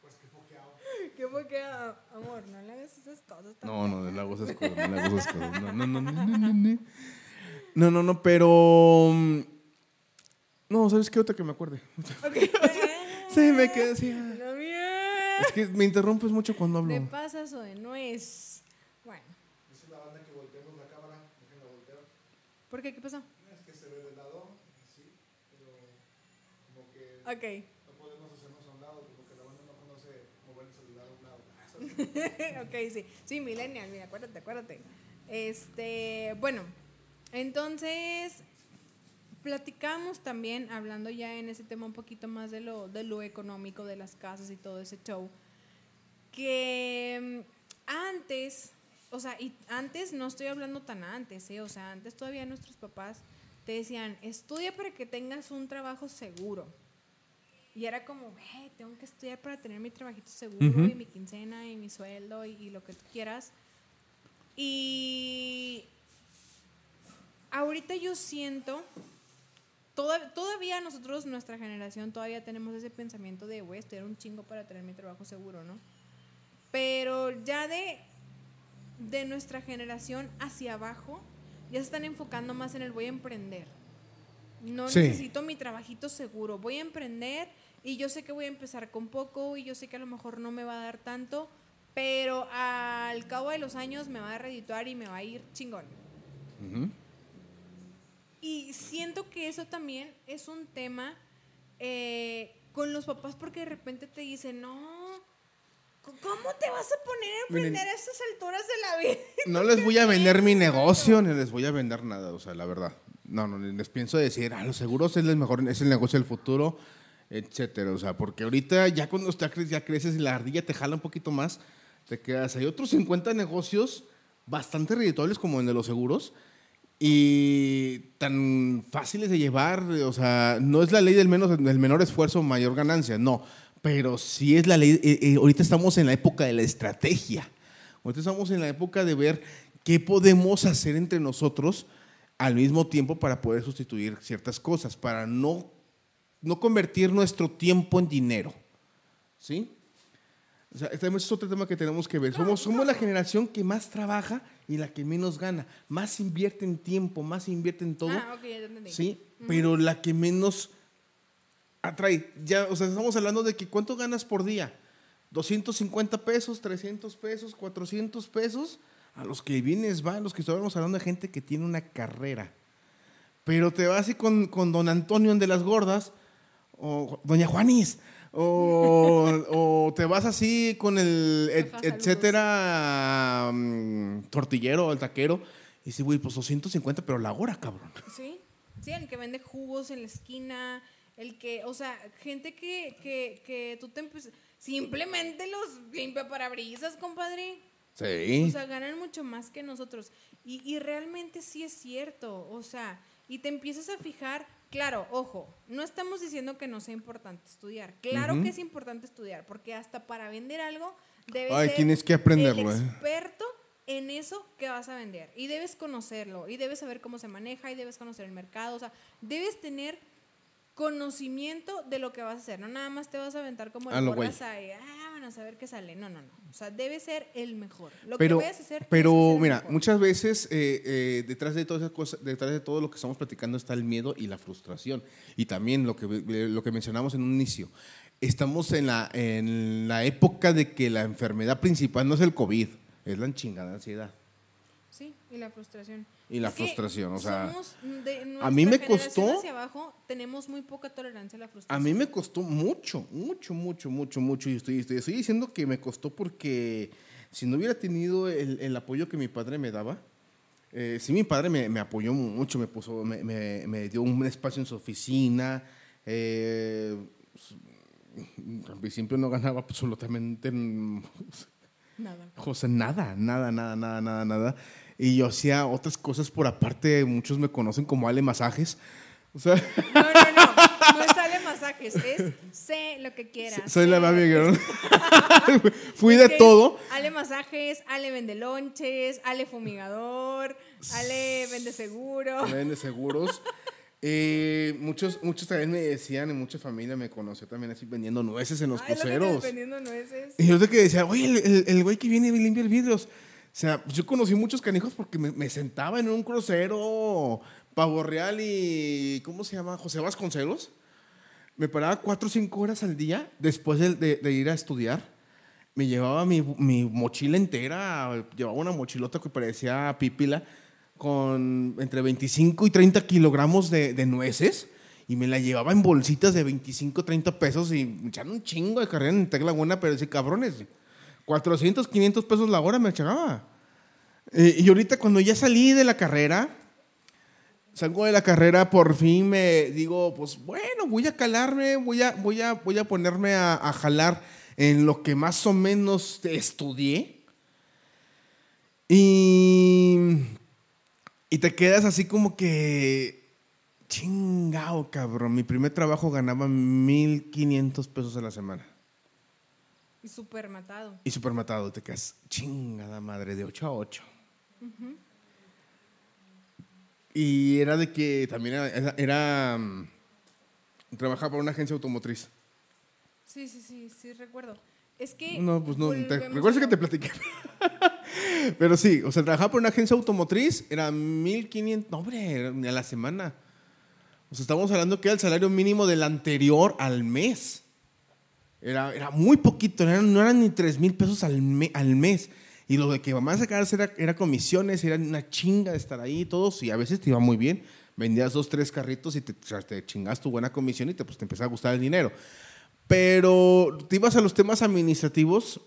Pues qué foqueado. Qué foqueado. Amor, no le hagas esas cosas. No, no, le hago esas cosas, no le hago esas cosas. No, no, no, no, no, no. No, no, no, pero... Mm, no, ¿sabes qué otra que me acuerde? Okay. sí, me quedé así. Ah. Es que me interrumpes mucho cuando hablo. ¿De pasas o de nuez? Bueno. Dice la banda que volteemos la cámara, déjenla voltear. ¿Por qué? ¿Qué pasó? Ok. No podemos hacernos a un lado porque la banda no conoce mover el celular a un lado. ok, sí. Sí, Millennial, mira, acuérdate, acuérdate. Este, bueno, entonces platicamos también, hablando ya en ese tema un poquito más de lo, de lo económico de las casas y todo ese show, que mm, antes, o sea, y antes no estoy hablando tan antes, ¿eh? o sea, antes todavía nuestros papás te decían, estudia para que tengas un trabajo seguro. Y era como, tengo que estudiar para tener mi trabajito seguro y mi quincena y mi sueldo y, lo que tú quieras. Y ahorita yo siento, todavía nosotros, nuestra generación, todavía tenemos ese pensamiento de, voy a estudiar un chingo para tener mi trabajo seguro, ¿no? Pero ya de, de nuestra generación hacia abajo, ya se están enfocando más en el voy a emprender. No necesito mi trabajito seguro, voy a emprender y yo sé que voy a empezar con poco y yo sé que a lo mejor no me va a dar tanto, pero al cabo de los años me va a redituar y me va a ir chingón. Y siento que eso también es un tema eh, con los papás porque de repente te dicen, no, ¿Cómo te vas a poner a emprender a estas alturas de la vida? No les voy a vender mi negocio, ni les voy a vender nada, o sea, la verdad. No, no, les pienso decir, ah, los seguros es el mejor, es el negocio del futuro, etcétera. O sea, porque ahorita ya cuando ya creces y la ardilla te jala un poquito más, te quedas. Hay otros 50 negocios bastante redituables como el de los seguros y tan fáciles de llevar. O sea, no es la ley del, menos, del menor esfuerzo, mayor ganancia, no. Pero sí es la ley. Eh, eh, ahorita estamos en la época de la estrategia. Ahorita estamos en la época de ver qué podemos hacer entre nosotros al mismo tiempo para poder sustituir ciertas cosas, para no, no convertir nuestro tiempo en dinero. ¿Sí? O sea, este es otro tema que tenemos que ver. Somos, somos la generación que más trabaja y la que menos gana. Más invierte en tiempo, más invierte en todo. Ah, Sí, pero la que menos atrae. Ya, o sea, estamos hablando de que cuánto ganas por día. 250 pesos, 300 pesos, 400 pesos. A los que vienes va, a los que estamos hablando de gente que tiene una carrera. Pero te vas así con, con don Antonio de las gordas, o doña Juanis, o, te vas así con el etcétera mm, tortillero, el taquero, y sí, güey, pues 250, pero la hora, cabrón. Sí, sí, el que vende jugos en la esquina, el que, o sea, gente que, que, que tú te simplemente los limpia parabrisas, compadre. Sí. O sea, ganan mucho más que nosotros. Y, y realmente sí es cierto. O sea, y te empiezas a fijar, claro, ojo, no estamos diciendo que no sea importante estudiar. Claro que es importante estudiar, porque hasta para vender algo debes ser tienes que aprenderlo, el ¿eh? experto en eso que vas a vender. Y debes conocerlo, y debes saber cómo se maneja, y debes conocer el mercado. O sea, debes tener conocimiento de lo que vas a hacer. No nada más te vas a aventar como el borras ahí, ah, van a saber qué sale. No, no, no. O sea, debe ser el mejor. Lo pero, que vayas a hacer. Pero, mira, muchas veces eh, eh, detrás de todas esas cosas, detrás de todo lo que estamos platicando está el miedo y la frustración. Y también lo que, lo que mencionamos en un inicio. Estamos en la, en la época de que la enfermedad principal no es el COVID, es la chingada ansiedad. Sí, y la frustración y la frustración. O sea, a mí me costó. Hacia abajo tenemos muy poca tolerancia a la frustración. A mí me costó mucho, mucho, mucho, mucho, mucho. Y estoy, estoy, estoy diciendo que me costó porque si no hubiera tenido el, el apoyo que mi padre me daba, eh, sí, mi padre me, me, apoyó mucho, me, puso, me, me, me, dio un espacio en su oficina. Eh, al principio no ganaba absolutamente nada. José, nada, nada, nada, nada, nada, nada y yo hacía otras cosas por aparte. Muchos me conocen como Ale Masajes. O sea... No, no, no. No es Ale Masajes, es sé lo que quieras. Soy la mami girl. Fui de todo. Ale Masajes, Ale Vende Lonches, Ale Fumigador, Ale Vende Seguro. Vende Seguros. Eh, muchos, muchos también me decían, y mucha familia me conoció también así vendiendo nueces en los cruceros. Vendiendo nueces. Y yo de que decía, oye, el, el, güey que viene y limpia el vidrios. Sea, yo conocí muchos canijos porque me, sentaba en un crucero Pavo Real y. ¿Cómo se llama? José Vasconcelos. Me paraba cuatro o cinco horas al día después de, ir a estudiar. Me llevaba mi, mochila entera, llevaba una mochilota que parecía pípila, con entre 25 y 30 kilogramos de, nueces y me la llevaba en bolsitas de 25, 30 pesos y me echaron un chingo de carrera en Tecla Buena, pero ese cabrones. 400, 500 pesos la hora me echaba. Eh, y ahorita cuando ya salí de la carrera, salgo de la carrera, por fin me digo, pues bueno, voy a calarme, voy a, voy a, voy a ponerme a, jalar en lo que más o menos estudié. Y, y te quedas así como que Chingao, cabrón. Mi primer trabajo ganaba 1.500 pesos a la semana. Y súper matado. Y súper matado. Te quedas chingada madre, de 8 a 8. Y era de que también era, era mm, trabajaba para una agencia automotriz. Sí, sí, sí, sí, recuerdo. Es que. No, pues no. Recuerdo que te platiqué. Pero sí, o sea, trabajaba por una agencia automotriz, era 1500, no, hombre, a la semana. O sea, estamos hablando que era el salario mínimo del anterior al mes. Era, era muy poquito, no eran ni 3 mil pesos al, al mes. Y lo de que mamá a sacar era, era comisiones, era una chinga de estar ahí y todo. Y a veces te iba muy bien. Vendías dos, tres carritos y te, te chingas tu buena comisión y te, pues, te empezaba a gustar el dinero. Pero te ibas a los temas administrativos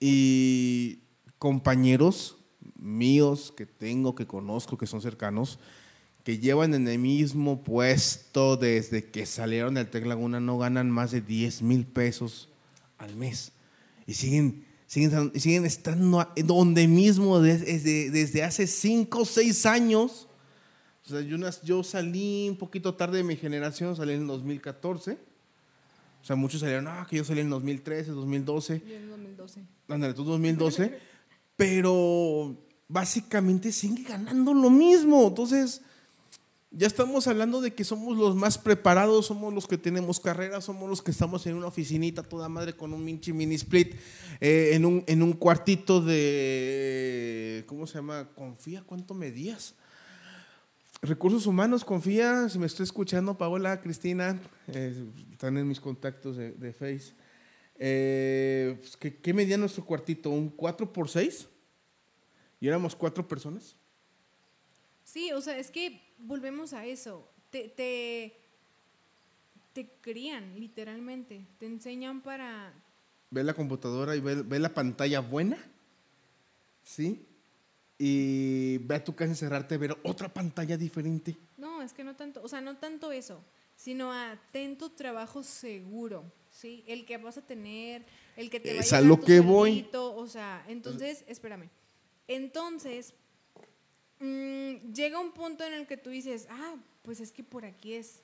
y compañeros míos que tengo, que conozco, que son cercanos, que llevan en el mismo puesto desde que salieron del Tec Laguna, no ganan más de 10 mil pesos al mes. Y siguen, siguen, siguen estando donde mismo desde, desde hace 5 o 6 años. O sea, yo, yo salí un poquito tarde de mi generación, salí en el 2014. O sea, muchos salieron, ah, que yo salí en 2013, 2012. Yo en 2012. Ándale, tú 2012. pero básicamente sigue ganando lo mismo. Entonces, ya estamos hablando de que somos los más preparados, somos los que tenemos carrera, somos los que estamos en una oficinita toda madre con un minchi mini split, eh, en, un, en un cuartito de, ¿cómo se llama? Confía, ¿cuánto medías? Recursos humanos, confía, si me estoy escuchando, Paola, Cristina, eh, están en mis contactos de, Face. Eh, pues, ¿qué, medía nuestro cuartito? ¿Un 4 por 6 ¿Y éramos cuatro personas? Sí, o sea, es que volvemos a eso. Te, te, te crían, literalmente. Te enseñan para... Ve la computadora y ve, ve la pantalla buena. ¿Sí? Y ve a tu casa encerrarte a ver otra pantalla diferente. No, es que no tanto, o sea, no tanto eso, sino atento trabajo seguro. ¿sí? El que vas a tener, el que te va a, a lo que voy. O sea, entonces, espérame. Entonces, mm, llega un punto en el que tú dices, ah, pues es que por aquí es,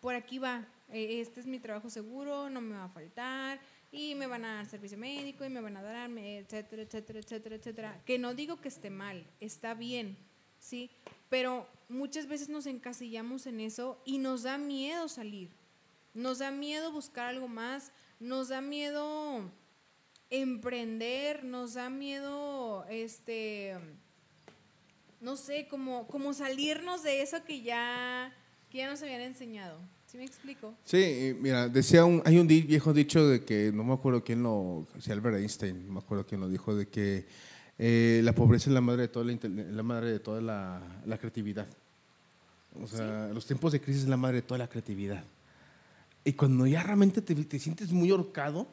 por aquí va, e, este es mi trabajo seguro, no me va a faltar, y me van a dar servicio médico, y me van a dar, etcétera, etcétera, etcétera, etcétera. Que no digo que esté mal, está bien, ¿sí? Pero muchas veces nos encasillamos en eso y nos da miedo salir. Nos da miedo buscar algo más, nos da miedo emprender, nos da miedo, este, no sé, como, como salirnos de eso que ya, que ya nos habían enseñado. ¿Sí me explico? Sí, mira, decía un, hay un viejo dicho de que, no me acuerdo quién lo, si Albert Einstein, no me acuerdo quién lo dijo, de que eh, la pobreza es la madre de toda la, la madre de toda la, la creatividad. O sea, los tiempos de crisis es la madre de toda la creatividad. Y cuando ya realmente te, te sientes muy ahorcado,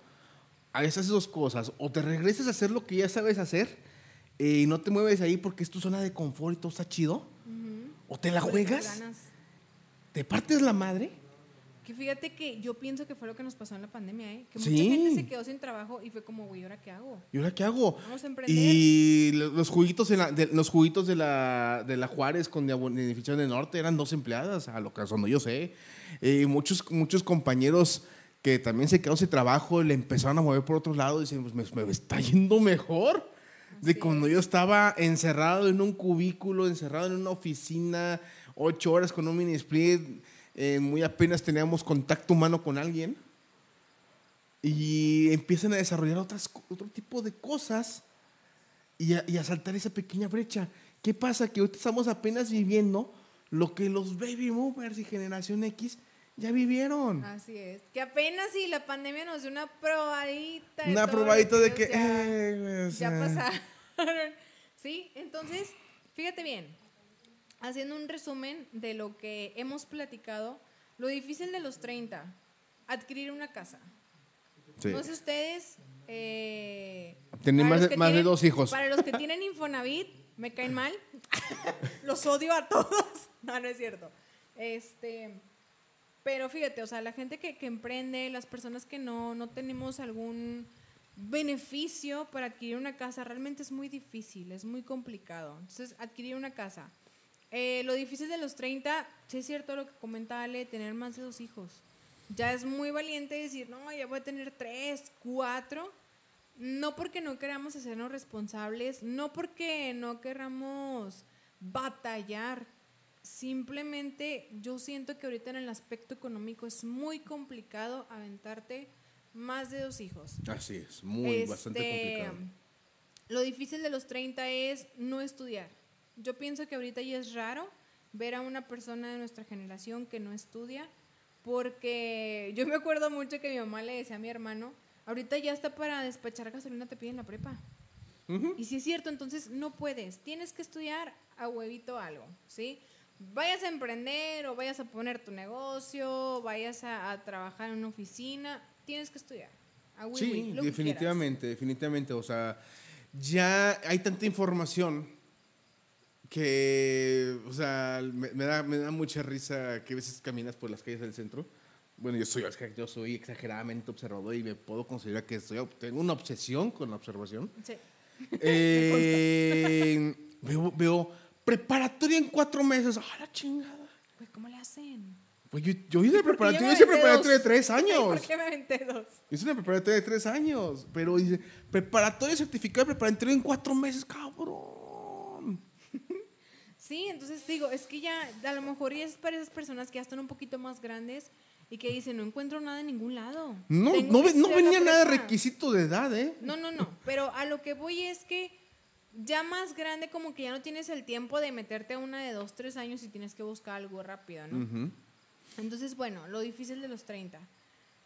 a veces dos cosas. O te regresas a hacer lo que ya sabes hacer y no te mueves ahí porque es tu zona de confort y todo está chido. O te la juegas. Te partes la madre. Que fíjate que yo pienso que fue lo que nos pasó en la pandemia, ¿eh? Que mucha gente se quedó sin trabajo y fue como, güey, ¿ahora qué hago? ¿Y ahora qué hago? Vamos a emprender. Y los juguitos, de, los juguitos de la, de la Juárez con edificio del norte eran dos empleadas, a lo que son, yo sé. Y muchos, muchos compañeros que también se quedó sin trabajo, le empezaron a mover por otros lados y dicen, pues me, está yendo mejor. De cuando yo estaba encerrado en un cubículo, encerrado en una oficina, ocho horas con un mini split, eh, muy apenas teníamos contacto humano con alguien. Y empiezan a desarrollar otras, otro tipo de cosas y a, y a saltar esa pequeña brecha. ¿Qué pasa? Que ahorita estamos apenas viviendo lo que los baby boomers y generación X ya vivieron. Así es. Que apenas si la pandemia nos dio una probadita. Una probadita de que... Ya, eh, ya pasaron. sí, entonces, fíjate bien. Haciendo un resumen de lo que hemos platicado, lo difícil de los 30, adquirir una casa. Sí. No sé ustedes... Eh, Tienen más, de, más de dos hijos. Para los que tienen Infonavit, me caen mal. los odio a todos. No, no es cierto. Este pero fíjate, o sea, la gente que, que emprende, las personas que no, no tenemos algún beneficio para adquirir una casa, realmente es muy difícil, es muy complicado. Entonces, adquirir una casa. Eh, lo difícil de los 30, sí es cierto lo que comentaba Ale, tener más de dos hijos. Ya es muy valiente decir, no, ya voy a tener tres, cuatro. No porque no queramos hacernos responsables, no porque no queramos batallar. Simplemente yo siento que ahorita en el aspecto económico es muy complicado aventarte más de dos hijos. Así es, muy, bastante este, complicado. Lo difícil de los 30 es no estudiar yo pienso que ahorita ya es raro ver a una persona de nuestra generación que no estudia, porque yo me acuerdo mucho que mi mamá le decía a mi hermano, ahorita ya está para despachar gasolina, te piden la prepa. Y si es cierto, entonces no puedes, tienes que estudiar a huevito algo, ¿sí? Vayas a emprender o vayas a poner tu negocio, vayas a, trabajar en una oficina, tienes que estudiar. A sí, definitivamente, definitivamente. O sea, ya hay tanta información que, o sea, me, da, me da mucha risa que a veces caminas por las calles del centro. Bueno, yo soy, yo soy exageradamente observador y me puedo considerar que soy, tengo una obsesión con la observación. Sí. Eh, veo, veo, preparatoria en cuatro meses. ¡Ah, la chingada! Pues, ¿cómo le hacen? Pues yo, yo hice preparatoria, yo hice preparatoria de tres años. ¿Por qué me aventé dos? Hice una preparatoria de tres años, pero dice, preparatoria certificada preparatoria en cuatro meses, cabrón. Sí, entonces digo, es que ya a lo mejor es para esas personas que ya están un poquito más grandes y que dicen, no encuentro nada en ningún lado. No, no, no venía nada de requisito de edad, ¿eh? No, no, no, pero a lo que voy es que ya más grande como que ya no tienes el tiempo de meterte a una de dos, tres años y tienes que buscar algo rápido, ¿no? Entonces, bueno, lo difícil de los 30,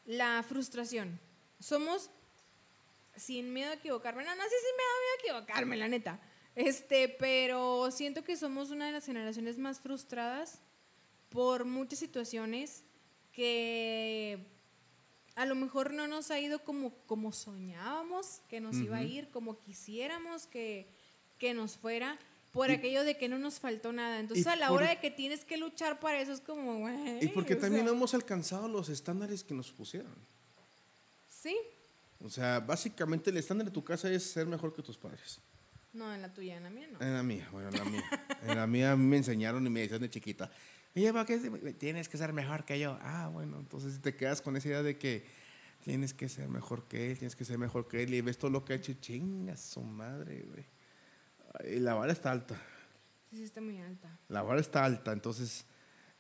la frustración. Somos, sin miedo a equivocarme, no, no, sí, sin miedo a equivocarme, la neta este, pero siento que somos una de las generaciones más frustradas por muchas situaciones que a lo mejor no nos ha ido como, como soñábamos que nos iba a ir, como quisiéramos que, que nos fuera, por aquello de que no nos faltó nada. Entonces, a la hora de que tienes que luchar para eso, es como, güey. Y porque también no hemos alcanzado los estándares que nos pusieron. Sí. O sea, básicamente el estándar de tu casa es ser mejor que tus padres. No, en la tuya, en la mía no. En la mía, bueno, en la mía. en la mía me enseñaron y me decían de chiquita, Ella qué tienes que ser mejor que yo? Ah, bueno, entonces te quedas con esa idea de que tienes que ser mejor que él, tienes que ser mejor que él y ves todo lo que ha hecho, chinga su madre, güey. Y la vara está alta. Sí, está muy alta. La vara está alta, entonces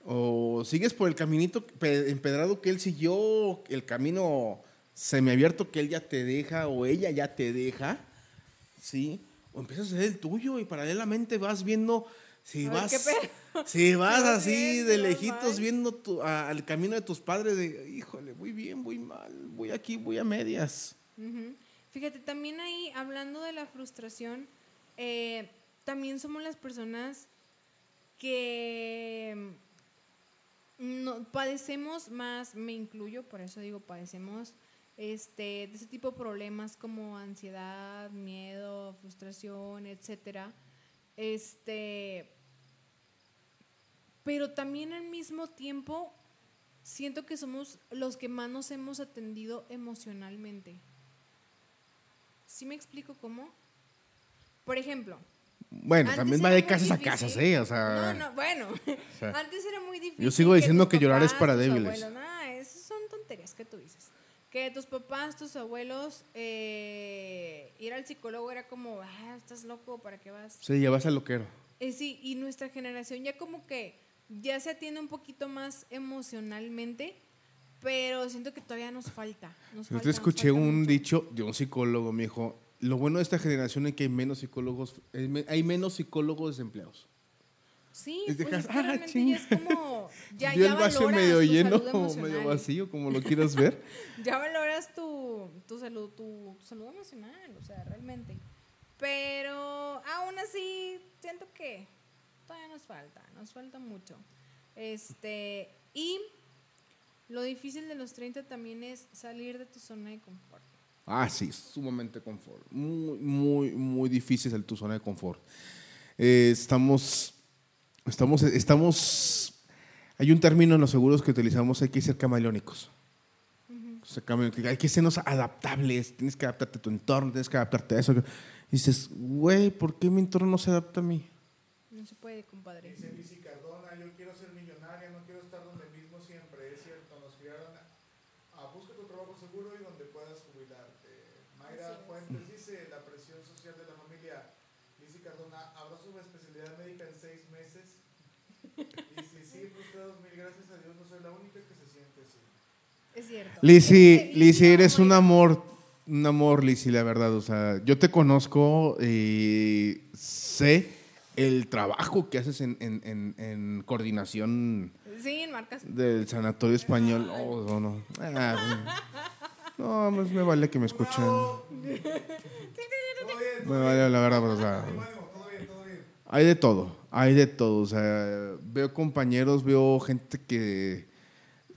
o sigues por el caminito empedrado que él siguió, el camino semiabierto que él ya te deja o ella ya te deja, ¿sí? o empiezas a hacer el tuyo y paralelamente vas viendo si vas si vas así de lejitos viendo al camino de tus padres de híjole voy bien voy mal voy aquí voy a medias fíjate también ahí hablando de la frustración eh, también somos las personas que mm, no, padecemos más me incluyo por eso digo padecemos este, de ese tipo de problemas como ansiedad, miedo, frustración, etcétera. Este, pero también al mismo tiempo siento que somos los que más nos hemos atendido emocionalmente. ¿Sí me explico cómo? Por ejemplo. Bueno, también va de casas a casas, ¿eh? O sea, no, no, bueno. antes era muy difícil. Yo sigo diciendo que, llorar es para débiles. Bueno, nada, esas son tonterías que tú dices que tus papás, tus abuelos, eh, ir al psicólogo era como, ah, estás loco, ¿para qué vas? Sí, ya vas al loquero. Eh, sí, y nuestra generación ya como que ya se atiende un poquito más emocionalmente, pero siento que todavía nos falta. Yo te escuché un dicho de un psicólogo, me dijo, lo bueno de esta generación es que hay menos psicólogos, hay menos psicólogos desempleados. Sí, pues es ah, es como. Ya, ya el vaso medio lleno o medio vacío, como lo quieras ver. ya valoras tu, tu, salud, tu, salud emocional, o sea, realmente. Pero aún así, siento que todavía nos falta, nos falta mucho. Este, y lo difícil de los 30 también es salir de tu zona de confort. Ah, sí, sumamente confort. Muy, muy, muy difícil el tu zona de confort. Eh, estamos Estamos, estamos, hay un término en los seguros que utilizamos, hay que ser camaleónicos. hay que sernos adaptables, tienes que adaptarte a tu entorno, tienes que adaptarte a eso. Y dices, güey, ¿por qué mi entorno no se adapta a mí? No se puede, compadre. Dice Lizzy Cardona, yo quiero ser millonaria, no quiero estar donde mismo siempre. Es cierto, nos criaron a, a busca tu trabajo seguro y donde puedas jubilarte. Mayra Fuentes dice, la presión social de la familia. Lizzy Cardona, ¿habrá su especialidad médica en seis meses? Y si sí, frustrados, mil gracias a Dios, no soy la única que se siente así. Es cierto. Lizzy, Lizzy, eres un amor, un amor, Lizzy, la verdad. O sea, yo te conozco y sé el trabajo que haces en, en, en, coordinación sí, en marcas. del Sanatorio Español. Oh, no, no. Ah, no, pues me vale que me escuchen. me vale la verdad, o sea, hay de todo, hay de todo. O sea, veo compañeros, veo gente que,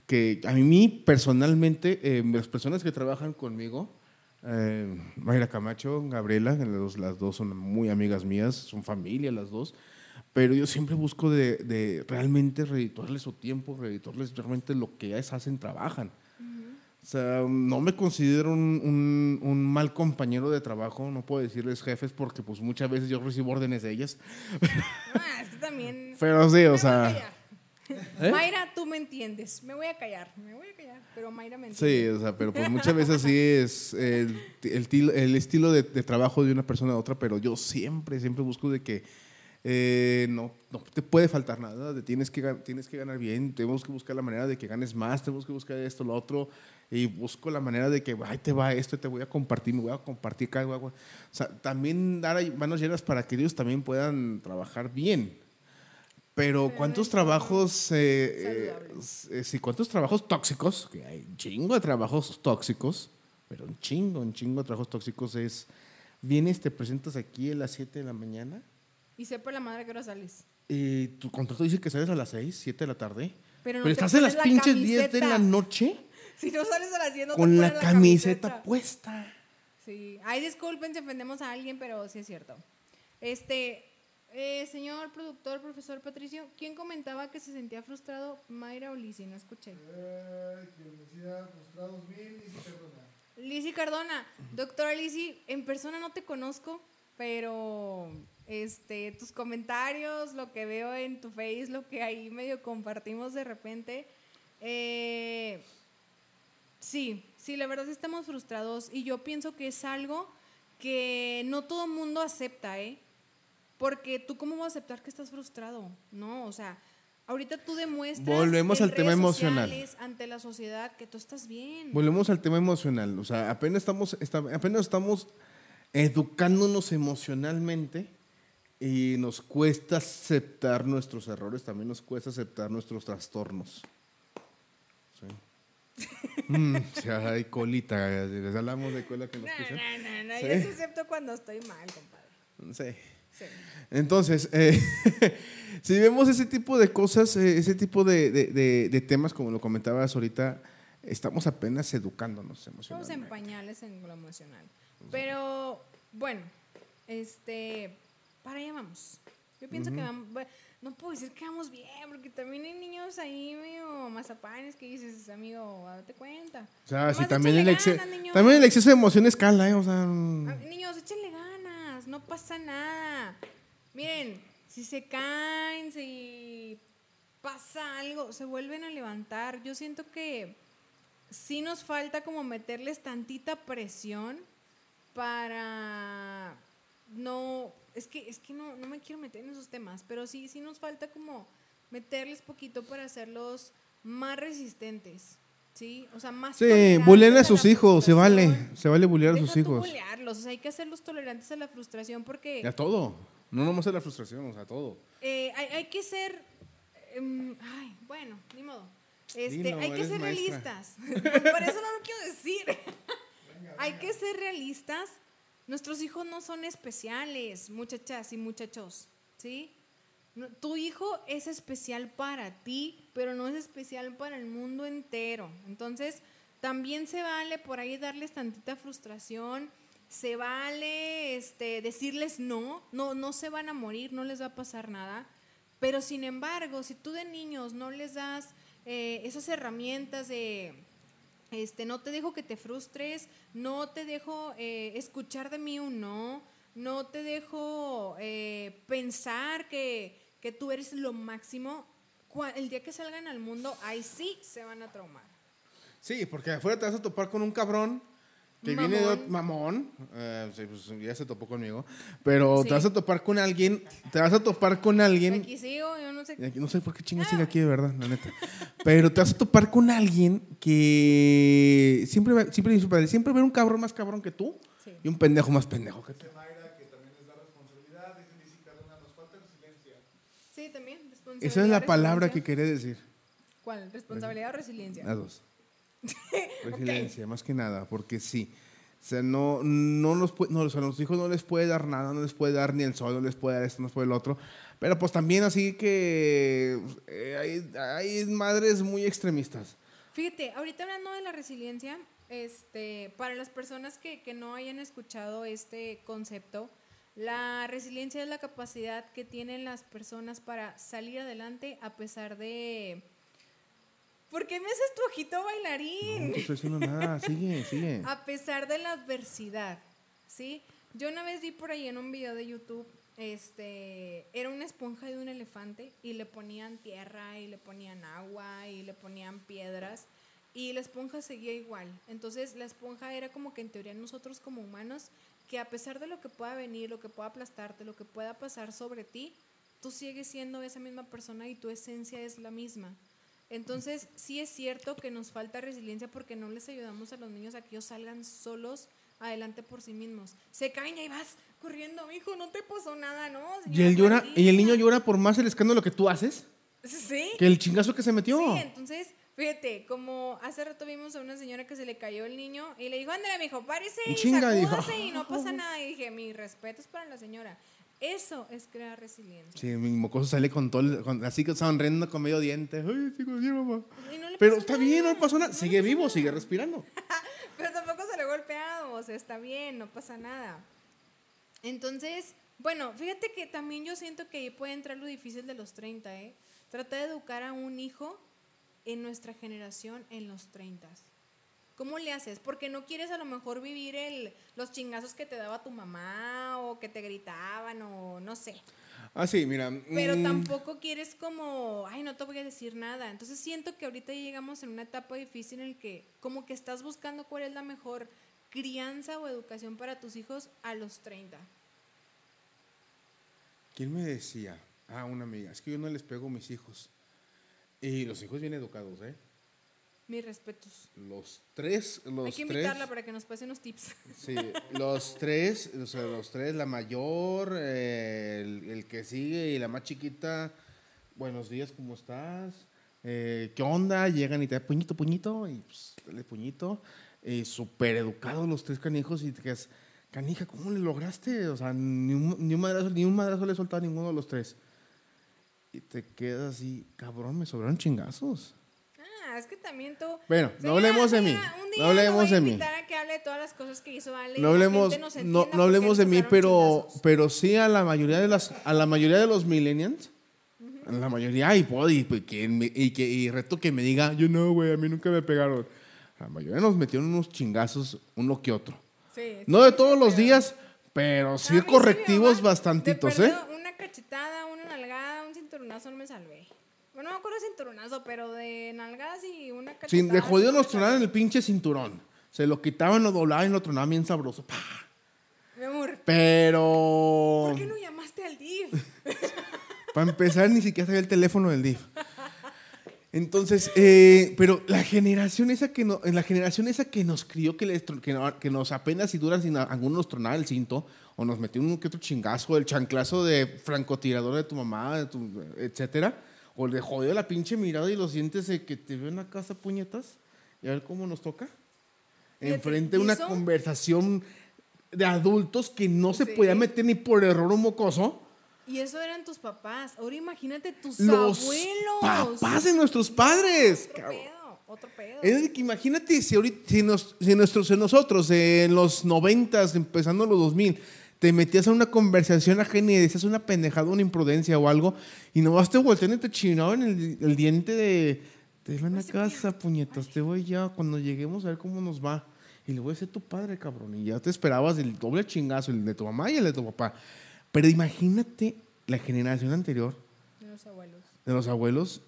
que a mí personalmente, eh, las personas que trabajan conmigo, eh, Mayra Camacho, Gabriela, las dos, son muy amigas mías, son familia las dos, pero yo siempre busco de, realmente reeditarles su tiempo, reeditarles realmente lo que ellas hacen, trabajan. O sea, no me considero un, un, mal compañero de trabajo, no puedo decirles jefes porque pues muchas veces yo recibo órdenes de ellas. Ah, también. Pero sí, o sea... ¿Eh? Mayra, tú me entiendes. Me voy a callar, me voy a callar, pero Mayra me entiende. Sí, o sea, pero pues muchas veces así es el, el, el estilo de, de, trabajo de una persona a otra, pero yo siempre, siempre busco de que eh, no, no te puede faltar nada, de tienes, que, tienes que ganar bien, tenemos que buscar la manera de que ganes más, tenemos que buscar esto, lo otro, y busco la manera de que, ay, te va esto, te voy a compartir, me voy a compartir acá, o sea, también dar manos llenas para que ellos también puedan trabajar bien. Pero ¿cuántos trabajos, eh, eh, sí, cuántos trabajos tóxicos, que hay un chingo de trabajos tóxicos, pero un chingo, un chingo de trabajos tóxicos es, vienes, te presentas aquí a las 7 de la mañana. Y sepa la madre que hora sales. Y tu contrato dice que sales a las 6, 7 de la tarde. Pero, no estás en las pinches 10 de la noche. Si no sales a las 10 no Con la, camiseta, puesta. Sí. Ay, disculpen si ofendemos a alguien, pero sí es cierto. Este, eh, señor productor, profesor Patricio, ¿quién comentaba que se sentía frustrado? Mayra o Lizzy, no escuché. Eh, decía frustrados mil, Lizzy Cardona. Lizzy Cardona, doctora Lizzy, en persona no te conozco, pero este, tus comentarios, lo que veo en tu face, lo que ahí medio compartimos de repente, eh, sí, sí, la verdad estamos frustrados y yo pienso que es algo que no todo el mundo acepta, ¿eh? Porque tú cómo vas a aceptar que estás frustrado, ¿no? O sea, ahorita tú demuestras Volvemos al tema emocional ante la sociedad que tú estás bien. Volvemos al tema emocional, o sea, apenas estamos apenas estamos educándonos emocionalmente y nos cuesta aceptar nuestros errores, también nos cuesta aceptar nuestros trastornos. Sí. mm, ya hay colita, les hablamos de cola que nos No, no, no, ¿Sí? yo acepto cuando estoy mal, compadre. Sí. Entonces, eh, si vemos ese tipo de cosas, eh, ese tipo de, de, de, temas, como lo comentabas ahorita, estamos apenas educándonos emocionalmente. Estamos en pañales en lo emocional. Pero, bueno, este, para allá vamos. Yo pienso que vamos, no puedo decir que vamos bien, porque también hay niños ahí medio mazapanes que dices, amigo, date cuenta. O sea, si también el, también el exceso de emociones cala, ¿eh? O sea... Niños, échenle ganas, no pasa nada. Miren, si se caen, si pasa algo, se vuelven a levantar. Yo siento que sí nos falta como meterles tantita presión para no, es que, es que no, no me quiero meter en esos temas, pero sí, sí nos falta como meterles poquito para hacerlos más resistentes. ¿Sí? O sea, más Sí, bulean a sus hijos, se vale, se vale bulear a sus hijos. Bulearlos, o sea, hay que hacerlos tolerantes a la frustración porque... A todo, no nomás a la frustración, o sea, a todo. Eh, hay, hay, que ser, um, ay, bueno, ni modo. Este, hay que ser realistas. Por eso no lo quiero decir. hay que ser realistas Nuestros hijos no son especiales, muchachas y muchachos, ¿sí? Tu hijo es especial para ti, pero no es especial para el mundo entero. Entonces, también se vale por ahí darles tantita frustración, se vale este, decirles no, no, no se van a morir, no les va a pasar nada. Pero sin embargo, si tú de niños no les das eh, esas herramientas de este, no te dejo que te frustres, no te dejo eh, escuchar de mí un no, no te dejo eh, pensar que, que tú eres lo máximo, el día que salgan al mundo, ahí sí se van a traumar. Sí, porque afuera te vas a topar con un cabrón que viene de mamón, eh, pues, ya se topó conmigo, pero te vas a topar con alguien, te vas a topar con alguien. Aquí sigo, yo no sé. no sé por qué chingas sigue aquí de verdad, la neta. pero te vas a topar con alguien que siempre, siempre dice padre, siempre ver un cabrón más cabrón que tú y un pendejo más pendejo que tú. Sí, también. Esa es la palabra que quería decir. ¿Cuál? ¿Responsabilidad o resiliencia? Las dos. Resiliencia, más que nada, porque sí. O sea, no, no, los, no, o sea, los hijos no les puede dar nada, no les puede dar ni el sol, no les puede dar esto, no les puede el otro. Pero pues también así que eh, hay, hay, madres muy extremistas. Fíjate, ahorita hablando de la resiliencia, este, para las personas que, que no hayan escuchado este concepto, la resiliencia es la capacidad que tienen las personas para salir adelante a pesar de ¿Por qué me haces tu ojito bailarín? No, estoy haciendo nada, sigue, sigue. A pesar de la adversidad, ¿sí? Yo una vez vi por ahí en un video de YouTube, este, era una esponja de un elefante y le ponían tierra y le ponían agua y le ponían piedras y la esponja seguía igual. Entonces la esponja era como que en teoría nosotros como humanos, que a pesar de lo que pueda venir, lo que pueda aplastarte, lo que pueda pasar sobre ti, tú sigues siendo esa misma persona y tu esencia es la misma. Entonces, sí es cierto que nos falta resiliencia porque no les ayudamos a los niños a que ellos salgan solos adelante por sí mismos. Se caen y ahí vas corriendo, hijo, no te pasó nada, ¿no? ¿Y, el llora, ¿Y el niño llora por más el escándalo que tú haces? Sí. Que el chingazo que se metió. Sí, entonces, fíjate, como hace rato vimos a una señora que se le cayó el niño y le dijo, Andrea, mi hijo, párese y, Chinga, y no pasa nada. Y dije, mi respeto es para la señora. Eso es crear resiliencia. Sí, mi mocoso sale con todo, así que sonriendo con medio diente. Ay, sí, mamá. Pero está bien, no pasó nada. Sigue vivo, sigue respirando. Pero tampoco se le golpeado, o sea, está bien, no pasa nada. Entonces, bueno, fíjate que también yo siento que ahí puede entrar lo difícil de los 30, ¿eh? Trata de educar a un hijo en nuestra generación en los 30. ¿Cómo le haces? Porque no quieres a lo mejor vivir el, los chingazos que te daba tu mamá o que te gritaban o no sé. Ah, sí, mira. Pero mm. tampoco quieres como, ay, no te voy a decir nada. Entonces siento que ahorita llegamos en una etapa difícil en el que como que estás buscando cuál es la mejor crianza o educación para tus hijos a los 30. ¿Quién me decía? Ah, una amiga, es que yo no les pego a mis hijos. Y los hijos bien educados, ¿eh? Mis respetos. Los tres, los Hay que invitarla para que nos pase unos tips. Sí, los tres, o sea, los tres, la mayor, eh, el, que sigue y la más chiquita, buenos días, ¿cómo estás? Eh, ¿Qué onda? Llegan y te dan puñito, puñito, y pues, dale puñito. Y súper educados los tres canijos y te quedas, canija, ¿cómo le lograste? O sea, ni un, ni un madrazo, ni un madrazo le soltado a ninguno de los tres. Y te quedas así, cabrón, me sobraron chingazos es que también tú. Bueno, no hablemos de mí. no hablemos de mí. que hable de todas las cosas que hizo Ale. No hablemos, no, no hablemos de mí, pero, pero sí a la mayoría de las, a la mayoría de los millennials. A la mayoría, y, y, que, y, que, y reto que me diga, yo no, güey, a mí nunca me pegaron. La mayoría nos metieron unos chingazos, uno que otro. Sí, no de todos los días, pero sí correctivos bastantitos, ¿eh? Cinturonazo no me salvé. Bueno, no me acuerdo de cinturonazo, pero de nalgadas y una cachetada. Sin de jodido nos tronaron el pinche cinturón. Se lo quitaban, lo doblaban y lo tronaban bien sabroso. Mi amor. Pero. ¿Por qué no llamaste al DIF? Para empezar, ni siquiera sabía el teléfono del DIF. Entonces, eh, pero la generación esa que no, la generación esa que nos crió, que, que, nos apenas y duran sin algunos nos tronaba el cinto, o nos metió un que otro chingazo, el chanclazo de francotirador de tu mamá, de tu, etcétera o le jodió la pinche mirada y los dientes de que te veo en la casa, puñetas, y a ver cómo nos toca. Enfrente de una conversación de adultos que no se podía meter ni por error un mocoso. Y eso eran tus papás. Ahora imagínate tus los abuelos. Papás de nuestros padres. Otro pedo, otro pedo. Es que imagínate si, ahorita, si, nos, si, nuestros, nosotros en los noventas, empezando los 2000, te metías a una conversación ajena y decías una pendejada, una imprudencia o algo, y nomás te voltean y te chinaban el, el diente de, te van a casa, puñetas, te voy ya, cuando lleguemos a ver cómo nos va. y le voy a ser tu padre, cabrón. Y ya te esperabas el doble chingazo, el de tu mamá y el de tu papá. Pero imagínate la generación anterior. De los abuelos. De los abuelos,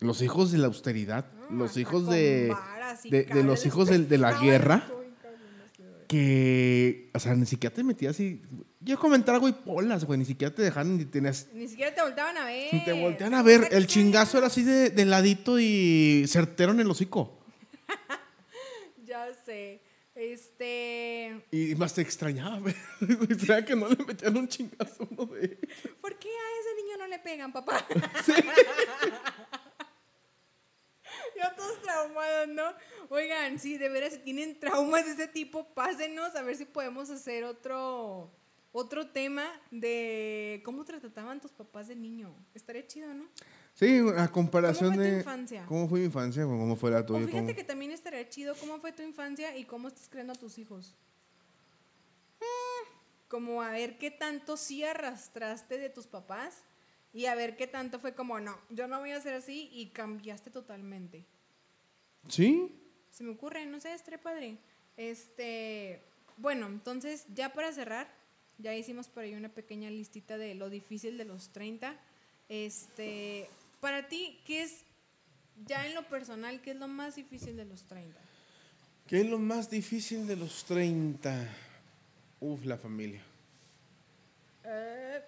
los hijos de la austeridad, los hijos de, de, los hijos de, la guerra. Que, o sea, ni siquiera te metías y. Yo comentar algo y polas, güey. Ni siquiera te dejaban ni tenías. Ni siquiera te volteaban a ver. Te volteaban a ver. El chingazo era así de, de ladito y certero en el hocico. ya sé. Este. Y más te extrañaba, sea que no le metían un chingazo uno de. ¿Por qué a ese niño no le pegan, papá? Sí. Ya todos traumados, ¿no? Oigan, si de veras si tienen traumas de ese tipo, pásenos a ver si podemos hacer otro otro tema de cómo trataban tus papás de niño. Estaría chido, ¿no? Sí, a comparación de... ¿Cómo fue tu infancia? ¿Cómo fue mi infancia? ¿Cómo fue la tuya? fíjate que también estaría chido cómo fue tu infancia y cómo estás creando a tus hijos. Como a ver qué tanto sí arrastraste de tus papás y a ver qué tanto fue como, no, yo no voy a hacer así y cambiaste totalmente. ¿Sí? Se me ocurre, no sé, estaría padre. Este, bueno, entonces ya para cerrar, ya hicimos por ahí una pequeña listita de lo difícil de los 30. Este, para ti, ¿qué es, ya en lo personal, qué es lo más difícil de los 30? ¿Qué es lo más difícil de los 30? Uf, la familia. Eh,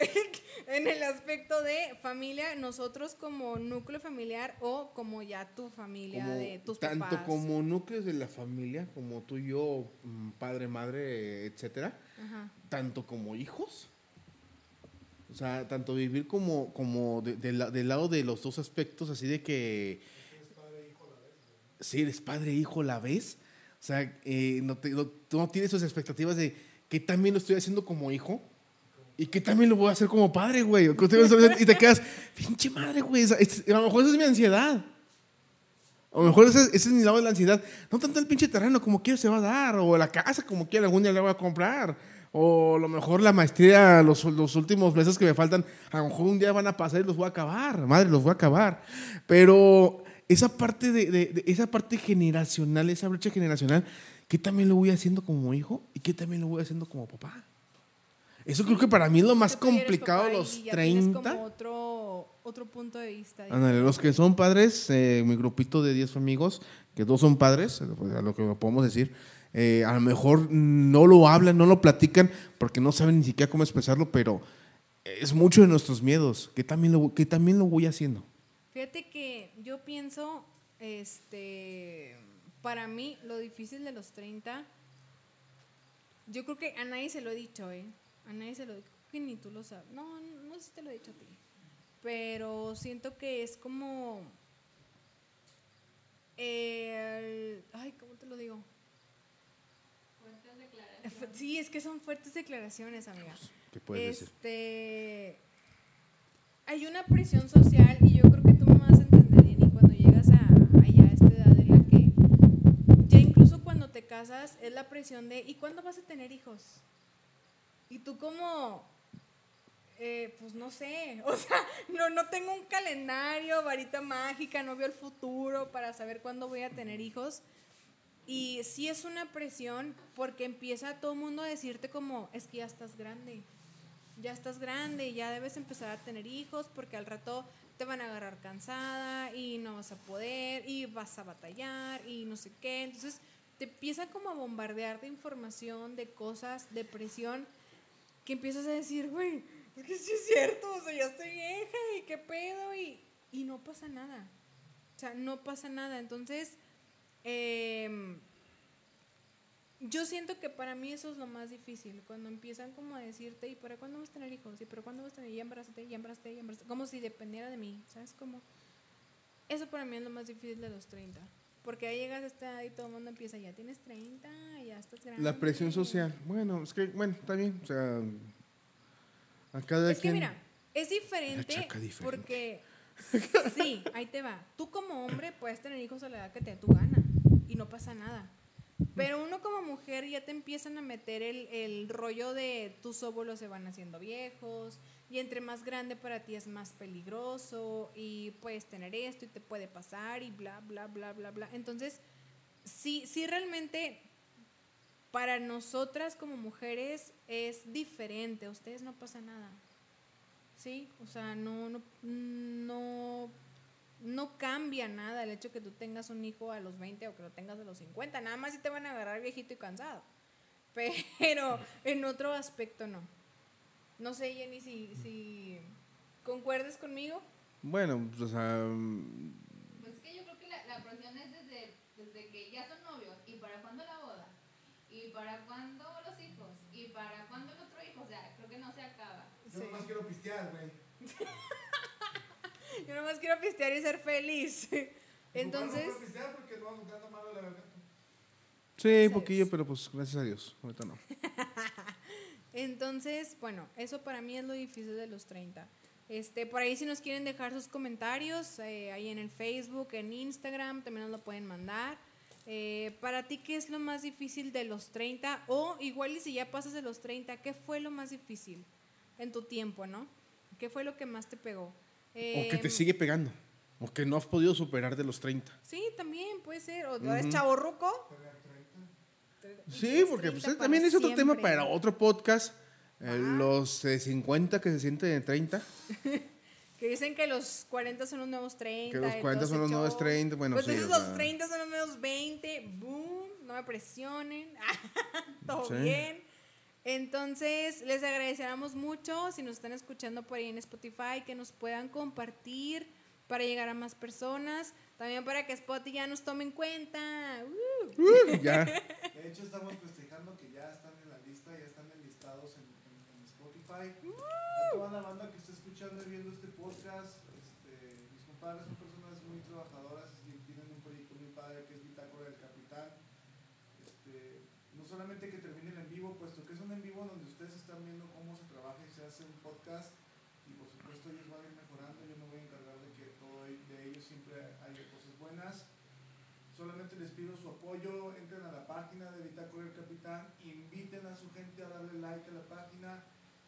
en el aspecto de familia, nosotros como núcleo familiar o como ya tu familia de tus tanto Tanto como núcleos de la familia, como tú y yo, mm, padre, madre, etcétera. Tanto como hijos o sea, tanto vivir como, como del lado de los dos aspectos, así de que... padre hijo la vez. Sí, eres padre hijo la vez. O sea, eh, no, tú no tienes esas expectativas de que también lo estoy haciendo como hijo y que también lo voy a hacer como padre, güey. Y te quedas, pinche madre, güey. A lo mejor esa es mi ansiedad. A lo mejor ese, es mi lado de la ansiedad. No tanto el pinche terreno como quiero se va a dar, o la casa como quiera, algún día le voy a comprar o a lo mejor la maestría, los, los, últimos meses que me faltan, a lo mejor un día van a pasar y los voy a acabar, madre, los voy a acabar. Pero esa parte, de, esa parte generacional, esa brecha generacional, ¿qué también lo voy haciendo como hijo y qué también lo voy haciendo como papá? Eso creo que para mí es lo más complicado de los 30. Como otro, otro punto de vista. los que son padres, eh, mi grupito de 10 amigos, que dos son padres, pues, a lo que podemos decir, eh, a lo mejor no lo hablan, no lo platican porque no saben ni siquiera cómo expresarlo, pero es mucho de nuestros miedos, que también lo, que también lo voy haciendo. Fíjate que yo pienso, este, para mí lo difícil de los 30, yo creo que a nadie se lo he dicho, ¿eh? A nadie se lo he que ni tú lo sabes. No, no sé si te lo he dicho a ti. Pero siento que es como... ay, ¿cómo te lo digo? Sí, es que son fuertes declaraciones, amiga. ¿Qué puedes este, Hay una presión social y yo creo que tú me vas a entender, y cuando llegas a, a esta edad en la que ya incluso cuando te casas es la presión de ¿y cuándo vas a tener hijos? Y tú como, eh, pues no sé, o sea, no, no tengo un calendario, varita mágica, no veo el futuro para saber cuándo voy a tener hijos. Y sí es una presión porque empieza todo el mundo a decirte como, es que ya estás grande, ya estás grande, ya debes empezar a tener hijos porque al rato te van a agarrar cansada y no vas a poder y vas a batallar y no sé qué. Entonces te empieza como a bombardear de información, de cosas, de presión, que empiezas a decir, güey, es que sí es cierto, o sea, ya estoy vieja y qué pedo y, y no pasa nada. O sea, no pasa nada. Entonces Em, yo siento que para mí eso es lo más difícil, cuando empiezan como a decirte, ¿y para cuándo vas a tener hijos? ¿Y para cuándo vas a tener? Y embarazate, y embarazate, y embarazate. Como si dependiera de mí, ¿sabes cómo? Eso para mí es lo más difícil de los 30. Porque ahí llegas a esta edad y todo el mundo empieza, ya tienes 30, ya estás grande. La presión social. Bueno, es que, bueno, está bien. O sea, a cada Es que mira, es diferente, porque, sí, ahí te va. Tú como hombre puedes tener hijos a la edad que te dé tu gana y no pasa nada. Pero uno como mujer ya te empiezan a meter el, el, rollo de tus óvulos se van haciendo viejos y entre más grande para ti es más peligroso y puedes tener esto y te puede pasar y bla, bla, bla, bla, bla. Entonces sí, sí realmente para nosotras como mujeres es diferente. A ustedes no pasa nada. ¿Sí? O sea, no, no, no, no cambia nada el hecho que tú tengas un hijo a los 20 o que lo tengas a los 50. Nada más si te van a agarrar viejito y cansado. Pero en otro aspecto no. No sé, Jenny, si, si concuerdes conmigo. Bueno, pues, o sea... Pues es que yo creo que la, la presión es desde, desde que ya son novios y para cuándo la boda y para cuándo los hijos y para cuándo el otro hijo. O sea, creo que no se acaba. Yo nomás quiero pistear, güey. yo nomás quiero pistear y ser feliz. Entonces... No pistear porque no vamos dando malo la verdad. Sí, poquillo, pero pues gracias a Dios. Ahorita no. Entonces, bueno, eso para mí es lo difícil de los 30. Este, por ahí si nos quieren dejar sus comentarios, eh, ahí en el Facebook, en Instagram, también nos lo pueden mandar. Eh, para ti, ¿qué es lo más difícil de los 30? O igual y si ya pasas de los 30, ¿qué fue lo más difícil en tu tiempo, no? ¿Qué fue lo que más te pegó? o que te em, sigue pegando. O que no has podido superar de los 30. Sí, también puede ser. O eres chavo Sí, porque pues, también es otro tema para otro podcast. Eh, los 50 que se sienten de 30. que dicen que los 40 son los nuevos 30. Que los 40 son los nuevos 30. Bueno, pues entonces los 30 son los nuevos 20. Boom, no me presionen. Todo bien. Entonces, les agradeceríamos mucho si nos están escuchando por ahí en Spotify, que nos puedan compartir para llegar a más personas. También para que Spotify ya nos tome en cuenta. Uh. Uh, ya. De hecho, estamos festejando que ya están en la lista, ya están enlistados en, en, Spotify. Uh. A toda la banda que está escuchando y viendo este podcast, este, mis compadres son personas muy trabajadoras y tienen un proyecto muy padre que es Bitácora del Capitán. Este, no solamente que terminen en vivo, puesto que es un en vivo donde ustedes están viendo cómo se trabaja y se hace un podcast y por supuesto ellos van a ir mejorando, yo me voy a encargar de que todo de ellos siempre haya cosas buenas. Solamente les pido su apoyo, entren a la página de Bitácora del Capitán, inviten a su gente a darle like a la página,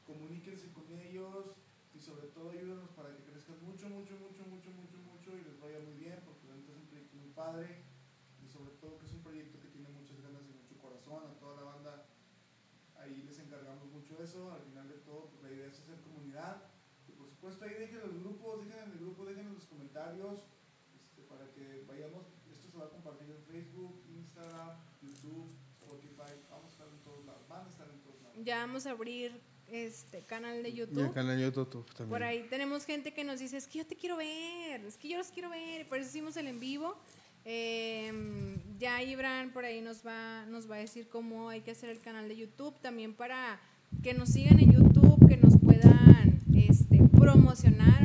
comuníquense con ellos y sobre todo ayúdenos para que crezcan mucho, mucho, mucho, mucho, mucho, mucho y les vaya muy bien porque es un proyecto muy padre y sobre todo que es un proyecto que tiene muchas ganas y mucho corazón. A toda la banda. Ahí les encargamos mucho eso, al final de todo pues la idea es hacer comunidad. Y por supuesto ahí dejen los grupos, dejen en el grupo, dejen en los comentarios este, para que vayamos, esto se va a compartir en Facebook, Instagram, YouTube, Spotify, vamos a estar en todos lados, van a estar en todos lados. Ya vamos a abrir este canal de YouTube. el canal de YouTube también. Por ahí tenemos gente que nos dice, es que yo te quiero ver, es que yo los quiero ver, por eso hicimos el en vivo. Em, ya Ibran por ahí nos va, nos va a decir cómo hay que hacer el canal de YouTube, también para que nos sigan en YouTube, que nos puedan este, promocionar,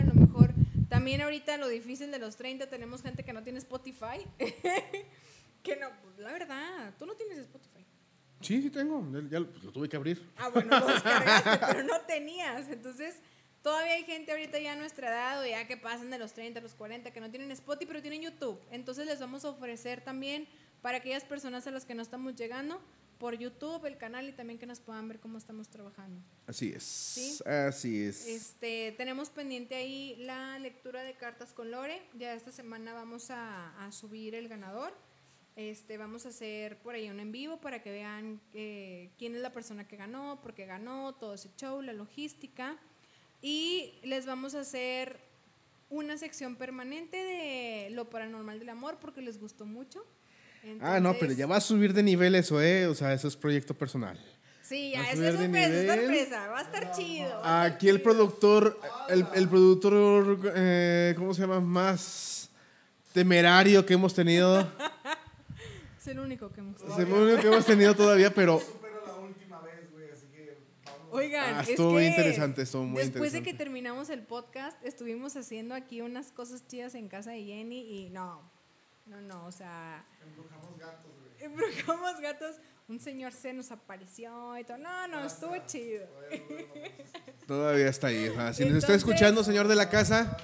también ahorita lo difícil de los 30 tenemos gente que no tiene Spotify, que no, pues, la verdad, tú no tienes Spotify. Sí, sí tengo, ya, lo tuve que abrir. Ah, bueno, lo descargaste, pero no tenías, entonces... Todavía hay gente ahorita ya a nuestra edad o ya que pasan de los 30 a los 40 que no tienen Spotify pero tienen YouTube. Entonces les vamos a ofrecer también para aquellas personas a las que no estamos llegando por YouTube el canal y también que nos puedan ver cómo estamos trabajando. Así es. ¿Sí? Así es. Este, tenemos pendiente ahí la lectura de cartas con Lore. Ya esta semana vamos a, a subir el ganador. Este, vamos a hacer por ahí un en vivo para que vean eh, quién es la persona que ganó, por qué ganó, todo ese show, la logística. Y les vamos a hacer una sección permanente de lo paranormal del amor porque les gustó mucho. Ah, no, pero ya va a subir de nivel eso, ¿eh? O sea, eso es proyecto personal. Sí, ya, eso es sorpresa, sorpresa, va a estar chido. Aquí el productor, el, el productor, eh, ¿cómo se llama? Más temerario que hemos tenido. es el único que hemos tenido. Es el único que hemos tenido todavía, pero Oigan, ah, estuvo muy interesante, estuvo muy después de que terminamos el podcast, estuvimos haciendo aquí unas cosas chidas en casa de Jenny y no, no, no, o sea... Embrujamos gatos, güey. Embrujamos gatos, un señor se nos apareció y todo. No, no, estuvo chido. Todavía está ahí. si nos está escuchando, señor de la casa,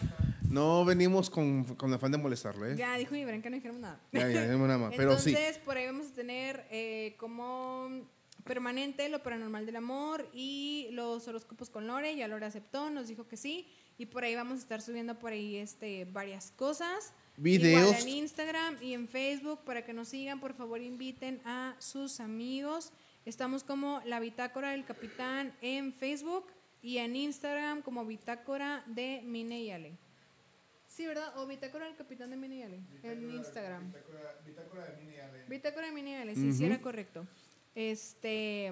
no venimos con, con afán de molestarle. ¿eh? Ya dijo mi que no dijéramos nada. Ya, ya, dijimos nada más. Pero sí. Entonces, por ahí vamos a tener eh, como permanente, lo paranormal del amor y los horóscopos con Lore. Ya Lore aceptó, nos dijo que sí. Y por ahí vamos a estar subiendo por ahí este, varias cosas. Videos. en Instagram y en Facebook para que nos sigan. Por favor, inviten a sus amigos. Estamos como La Bitácora del Capitán en Facebook y en Instagram como Bitácora de Mine y Ale. Sí, ¿verdad? O Bitácora del Capitán de Mine y Ale en Instagram. Bitácora, de Mine y Ale. Bitácora de Mine y Ale, sí, sí era correcto. Este.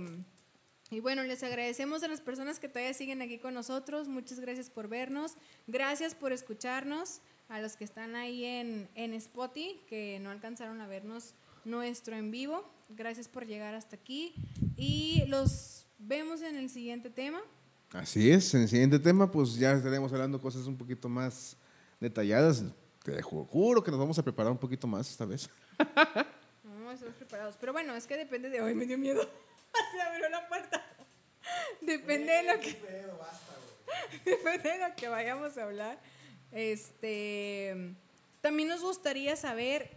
Y bueno, les agradecemos a las personas que todavía siguen aquí con nosotros. Muchas gracias por vernos. Gracias por escucharnos. A los que están ahí en, en Spotify, que no alcanzaron a vernos nuestro en vivo. Gracias por llegar hasta aquí. Y los vemos en el siguiente tema. Así es, en el siguiente tema, pues ya estaremos hablando cosas un poquito más detalladas. Te juro que nos vamos a preparar un poquito más esta vez. No, estamos preparados. Pero bueno, es que depende de hoy, me dio miedo. Se abrió la puerta. Depende de lo que. Depende de lo que vayamos a hablar. Este. También nos gustaría saber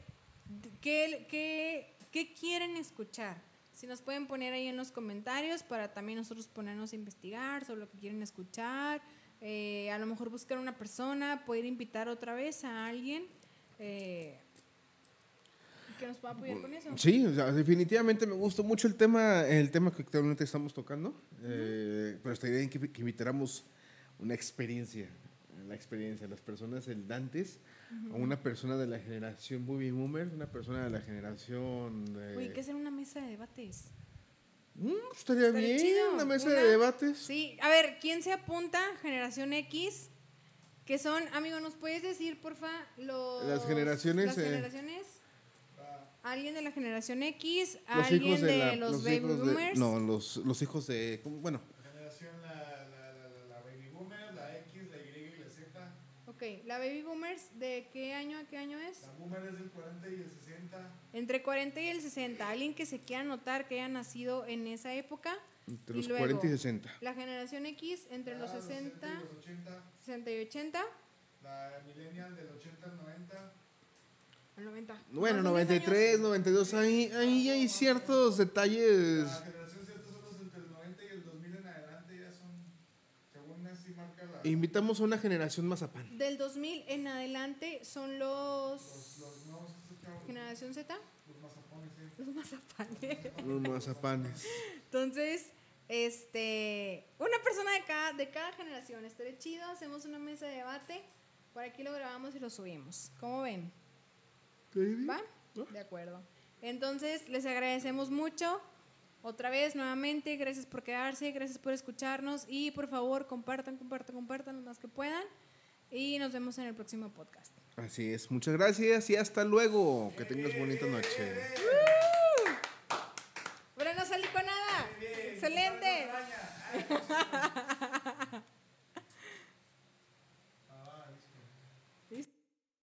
qué, qué, qué quieren escuchar. Si nos pueden poner ahí en los comentarios para también nosotros ponernos a investigar sobre lo que quieren escuchar. Eh, a lo mejor buscar una persona, poder invitar otra vez a alguien. Eh, que nos pueda apoyar con eso. Sí, definitivamente me gustó mucho el tema, el tema que actualmente estamos tocando, eh, pero esta idea que, que invitáramos una experiencia, la experiencia, las personas, el Dantes, a una persona de la generación Baby Boomer, una persona de la generación... De... Uy, ¿qué hacer una mesa de debates? Mm, estaría, bien, una mesa de debates. Sí, a ver, ¿quién se apunta? Generación X, que son, amigo, ¿nos puedes decir, porfa, los... Las generaciones... Las eh, generaciones alguien de la generación X, alguien de, los, baby boomers. no, los, los hijos de. Bueno. La generación, la, la, la, baby boomer, la X, la Y y la Z. Ok, la baby boomers, ¿de qué año a qué año es? La boomer es del 40 y el 60. Entre 40 y el 60. Alguien que se quiera notar que haya nacido en esa época. Entre los 40 y 60. La generación X, entre los 60, los 80, 60 y 80. La millennial del 80 al 90. El 90. Bueno, 93, 92, ahí, ahí hay ciertos detalles. La generación Z son los entre el 90 y el 2000 en adelante, ya son, según así marca la... Invitamos a una generación mazapán. Del 2000 en adelante son los... Los, los nuevos, ¿Generación Z? Los mazapanes. Los mazapanes. Los mazapanes. Entonces, este, una persona de cada, de cada generación, estaría chido, hacemos una mesa de debate, por aquí lo grabamos y lo subimos. ¿Cómo ven? ¿Va? De acuerdo. Entonces, les agradecemos mucho. Otra vez, nuevamente, gracias por quedarse, gracias por escucharnos y por favor compartan, compartan, compartan lo más que puedan y nos vemos en el próximo podcast. Así es, muchas gracias y hasta luego. Que tengas bonita noche. Bueno, no salí con nada. Excelente.